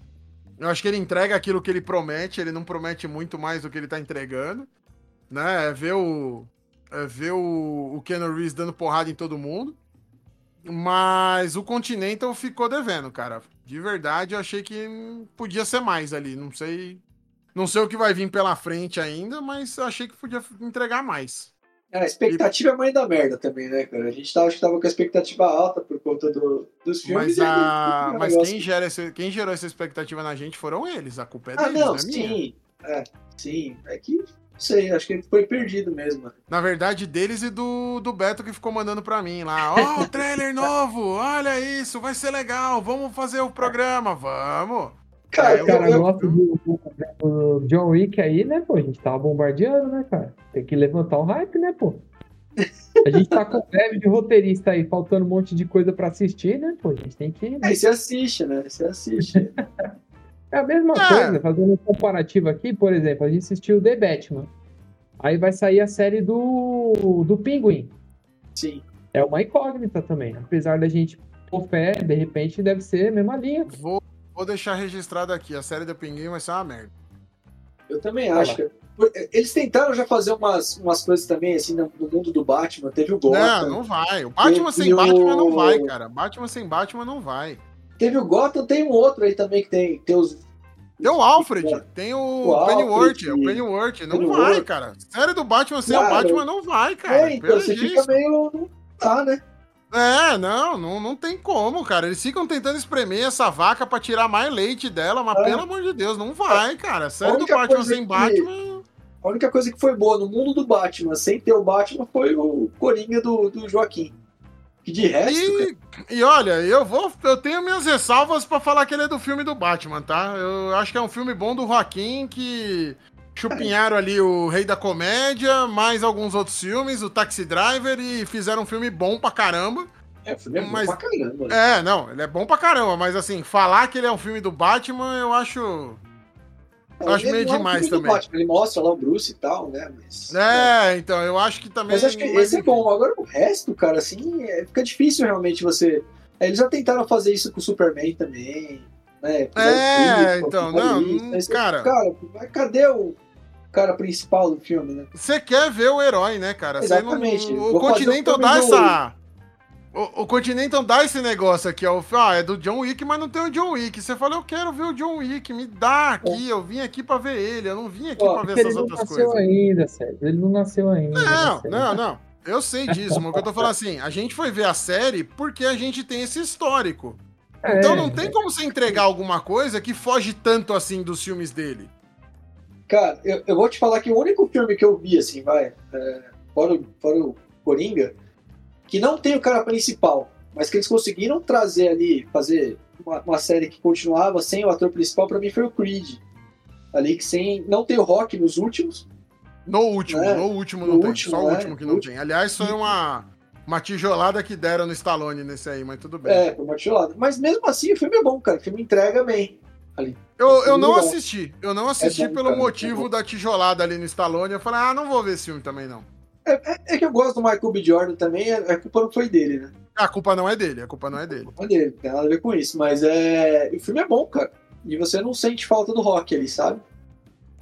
Eu acho que ele entrega aquilo que ele promete, ele não promete muito mais do que ele tá entregando. Né? É ver o. É ver o, o Keanu Reeves dando porrada em todo mundo. Mas o Continental ficou devendo, cara. De verdade, eu achei que podia ser mais ali. Não sei não sei o que vai vir pela frente ainda, mas achei que podia entregar mais. É, a expectativa e... é mãe da merda também, né, cara? A gente tava, acho que tava com a expectativa alta por conta do, dos filmes. Mas, a... mas quem, gera esse, quem gerou essa expectativa na gente foram eles. A culpa é ah, deles, não, não é sim. Minha. É, sim. É que, não sei, acho que foi perdido mesmo. Na verdade, deles e do, do Beto que ficou mandando pra mim lá. Ó, oh, trailer novo! Olha isso, vai ser legal! Vamos fazer o programa, vamos! Cara, o cara eu, gosta eu... Do, do, John Wick aí, né, pô? A gente tava bombardeando, né, cara? Tem que levantar o hype, né, pô? A gente tá com greve de roteirista aí, faltando um monte de coisa pra assistir, né, pô? A gente tem que. Aí você assiste, né? Você assiste. é a mesma é. coisa, fazendo um comparativo aqui, por exemplo, a gente assistiu The Batman. Aí vai sair a série do, do Pinguim. Sim. É uma incógnita também. Apesar da gente pôr fé, de repente deve ser a mesma linha. Vou, vou deixar registrado aqui. A série do Pinguim vai ser uma merda. Eu também acho. Que... Eles tentaram já fazer umas, umas coisas também, assim, no, mundo do Batman. Teve o Gotham. Não, não vai. O Batman sem o... Batman não vai, cara. Batman sem Batman não vai. Teve o Gotham, tem um outro aí também que tem, tem os tem o Alfred, tem o, o Pennyworth, o Pennyworth. Não Pennyworth. vai, cara. Série do Batman sem o Batman não vai, cara. É, então você fica meio. Tá, né? É, não, não, não tem como, cara. Eles ficam tentando espremer essa vaca pra tirar mais leite dela, mas é. pelo amor de Deus, não vai, cara. Série do Batman sem que... Batman. A única coisa que foi boa no mundo do Batman, sem ter o Batman, foi o Coringa do, do Joaquim. Que de resto. E, e, olha, eu vou. Eu tenho minhas ressalvas para falar que ele é do filme do Batman, tá? Eu acho que é um filme bom do Joaquim que chupinharam ali o Rei da Comédia, mais alguns outros filmes, o Taxi Driver, e fizeram um filme bom pra caramba. É, o filme é mas, bom pra caramba. É, não, ele é bom pra caramba, mas assim, falar que ele é um filme do Batman, eu acho. Eu acho meio é demais também. Ele mostra lá o Bruce e tal, né? Mas, é, é, então, eu acho que também. Mas acho que esse é bom. Agora o resto, cara, assim, é, fica difícil realmente você. É, eles já tentaram fazer isso com o Superman também. Né? É, então, não, isso, cara. Cara, cadê o cara principal do filme, né? Você quer ver o herói, né, cara? Exatamente. Não, o Continental dá essa. O, o Continental dá esse negócio aqui, ó. Ah, é do John Wick, mas não tem o John Wick. Você fala, eu quero ver o John Wick, me dá aqui. É. Eu vim aqui pra ver ele, eu não vim aqui ó, pra ver essas outras coisas. Ele não nasceu ainda, Sérgio. Ele não nasceu ainda. Não, não, não. Eu sei disso, mas o que eu tô falando assim, a gente foi ver a série porque a gente tem esse histórico. É, então não tem como você entregar alguma coisa que foge tanto assim dos filmes dele. Cara, eu, eu vou te falar que o único filme que eu vi, assim, vai, é, fora, fora o Coringa, que não tem o cara principal, mas que eles conseguiram trazer ali, fazer uma, uma série que continuava sem o ator principal, para mim foi o Creed. Ali que sem. Não tem o Rock nos últimos. No último, né? no último no não tem. Último, só o né? último que não último. tem. Aliás, foi uma, uma tijolada que deram no Stallone nesse aí, mas tudo bem. É, foi uma tijolada. Mas mesmo assim, o filme é bom, cara. O filme entrega bem. Ali. Eu, eu não assisti. Eu não assisti é pelo cara, motivo é da tijolada ali no Stallone. Eu falei, ah, não vou ver esse filme também, não. É, é, é, que eu gosto do Michael B. Jordan também, a culpa não foi dele, né? A culpa não é dele, a culpa não é dele. A culpa é dele, tem nada a ver com isso. Mas é. O filme é bom, cara. E você não sente falta do rock ali, sabe?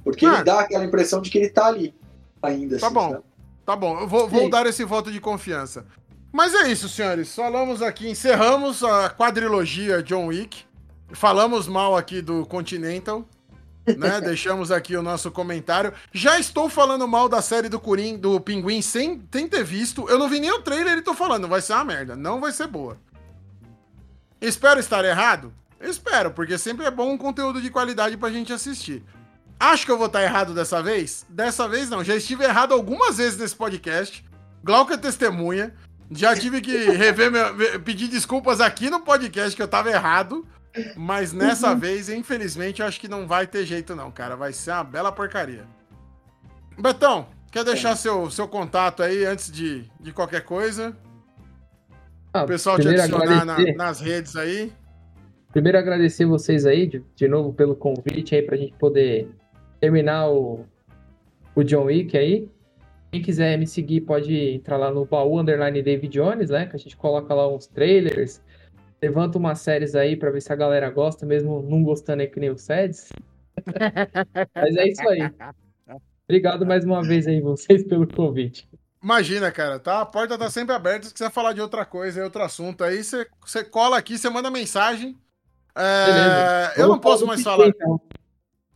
Porque ah. ele dá aquela impressão de que ele tá ali ainda. Tá assim, bom. Sabe? Tá bom, eu vou, vou dar esse voto de confiança. Mas é isso, senhores. Falamos aqui, encerramos a quadrilogia John Wick. Falamos mal aqui do Continental né? Deixamos aqui o nosso comentário. Já estou falando mal da série do Curim, do Pinguim sem, sem ter visto. Eu não vi nem o trailer e tô falando, vai ser uma merda, não vai ser boa. Espero estar errado? Espero, porque sempre é bom um conteúdo de qualidade pra gente assistir. Acho que eu vou estar errado dessa vez? Dessa vez não, já estive errado algumas vezes nesse podcast. Glauca é testemunha. Já tive que rever, meu, pedir desculpas aqui no podcast que eu tava errado. Mas nessa uhum. vez, infelizmente, eu acho que não vai ter jeito, não, cara. Vai ser uma bela porcaria. Betão, quer deixar é. seu, seu contato aí antes de, de qualquer coisa? Ah, o pessoal te adicionar na, nas redes aí. Primeiro agradecer vocês aí, de, de novo, pelo convite aí pra gente poder terminar o, o John Wick aí. Quem quiser me seguir pode entrar lá no baú underline David Jones, né? Que a gente coloca lá uns trailers, levanta umas séries aí pra ver se a galera gosta, mesmo não gostando aí que nem o SEDS. Mas é isso aí. Obrigado mais uma vez aí vocês pelo convite. Imagina, cara, tá? A porta tá sempre aberta. Se quiser falar de outra coisa, outro assunto aí, você, você cola aqui, você manda mensagem. É, eu não posso mais falar. Então.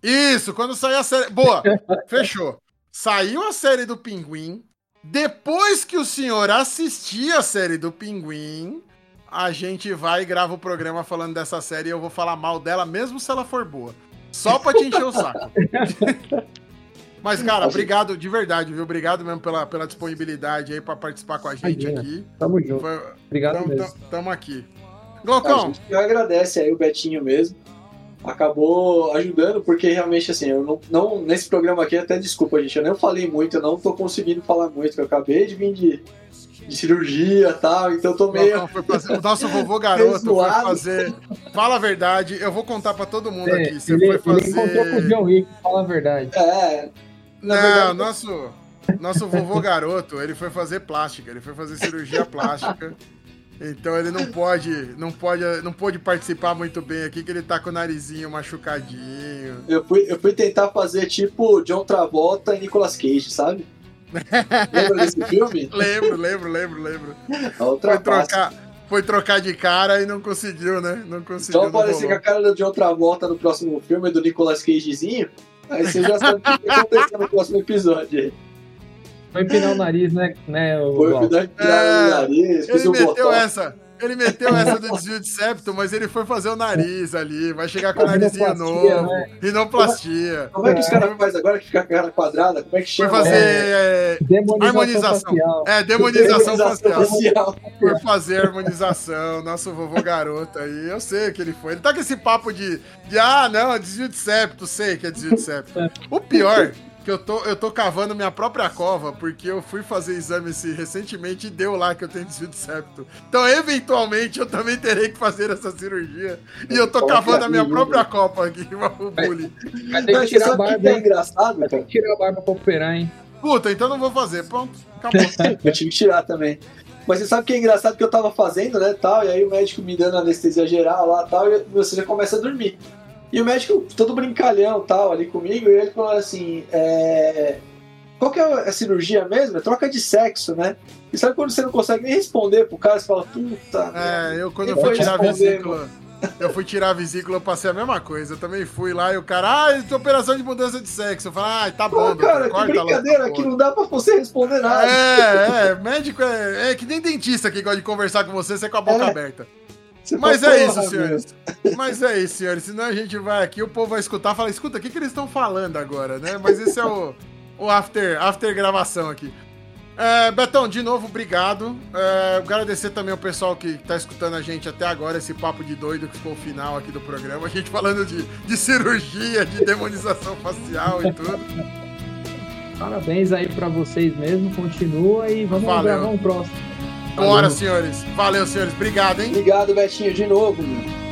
Isso, quando sair a série. Boa, fechou. Saiu a série do Pinguim. Depois que o senhor assistir a série do Pinguim, a gente vai e grava o programa falando dessa série e eu vou falar mal dela, mesmo se ela for boa. Só pra te encher o saco. Mas, cara, obrigado de verdade, viu? Obrigado mesmo pela, pela disponibilidade aí pra participar com a gente Imagina. aqui. Tamo junto. Foi... Obrigado tamo, mesmo. Tamo aqui. Glaucão. A gente agradece aí o Betinho mesmo. acabou ajudando, porque realmente, assim, eu não, não. Nesse programa aqui, até desculpa, gente, eu nem falei muito, eu não tô conseguindo falar muito, eu acabei de vir de, de cirurgia e tal, então eu tô meio. Fazer, o nosso vovô garoto foi fazer. Fala a verdade, eu vou contar pra todo mundo É, aqui. Você ele, foi fazer. ele encontrou com o John Wick, fala a verdade. É. Na Não, verdade, nosso, nosso vovô garoto, ele foi fazer plástica, ele foi fazer cirurgia plástica. Então ele não pode, não pode, não pôde participar muito bem aqui, que ele tá com o narizinho machucadinho. eu fui, eu fui tentar fazer tipo John Travolta e Nicolas Cage, sabe? Lembra desse filme? Lembro, lembro, lembro, lembro. Outra Foi trocar, foi trocar de cara e não conseguiu, né? Não conseguiu. Aparecer com rolou. a cara do John Travolta no próximo filme do Nicolas Cagezinho, aí você já sabe o que vai acontecer no próximo episódio. Foi empinar o nariz, né, né o Foi cuidar de tirar o nariz, fiz Ele meteu botox. essa. Ele meteu essa do desvio de septo, mas ele foi fazer o nariz ali. Vai chegar com o narizinho novo. né? Rinoplastia. Como é que os caras fazem agora que fica com a cara quadrada? Como é que Foi chama? fazer. é, Demonização Harmonização. facial. É, demonização facial. facial. Por fazer harmonização, nosso vovô garoto aí. Eu sei que ele foi. Ele tá com esse papo de, de ah, não, é desvio de septo. Sei que é desvio de septo. O pior, que eu tô, eu tô cavando minha própria cova, porque eu fui fazer exame recentemente e deu lá que eu tenho desvio de septo. Então, eventualmente, eu também terei que fazer essa cirurgia. E eu tô cavando a minha própria copa aqui, o bullying. Ter Não, que tirar a sabe o que barba, é engraçado, cara? que tirar a barba pra operar, hein? Puta, então não vou fazer. Pronto, acabou. Eu tive que tirar também. Mas você sabe o que é engraçado que eu tava fazendo, né, tal, e aí o médico me dando anestesia geral lá, tal, e você já começa a dormir. E o médico todo brincalhão, tal, ali comigo, e ele falou assim, é... Qual que é a cirurgia mesmo? É troca de sexo, né? E sabe quando você não consegue nem responder pro cara, você fala, puta... É, eu quando eu fui tirar a vesícula. Eu fui tirar a vesícula, eu passei a mesma coisa. Eu também fui lá e o cara, ah, operação de mudança de sexo. Eu falei, ah, tá bom, Pô, doutor, cara, que brincadeira, porra. não dá pra você responder nada. É, é, médico é, é que nem dentista que gosta de conversar com você, você com a boca É. aberta. Você Mas é "Porra, isso, senhores. Mas é isso, senhores. Senão a gente vai aqui, o povo vai escutar e fala, escuta, o que, que eles estão falando agora, né? Mas esse é o, o after, after gravação aqui. É, Betão, de novo, obrigado. É, agradecer também o pessoal que tá escutando a gente até agora, esse papo de doido que ficou o final aqui do programa. A gente falando de, de cirurgia, de demonização facial e tudo. Parabéns aí pra vocês mesmo. Continua e vamos Valeu. gravar um próximo. Bora, senhores. Valeu, senhores. Obrigado, hein? Obrigado, Betinho, de novo, meu.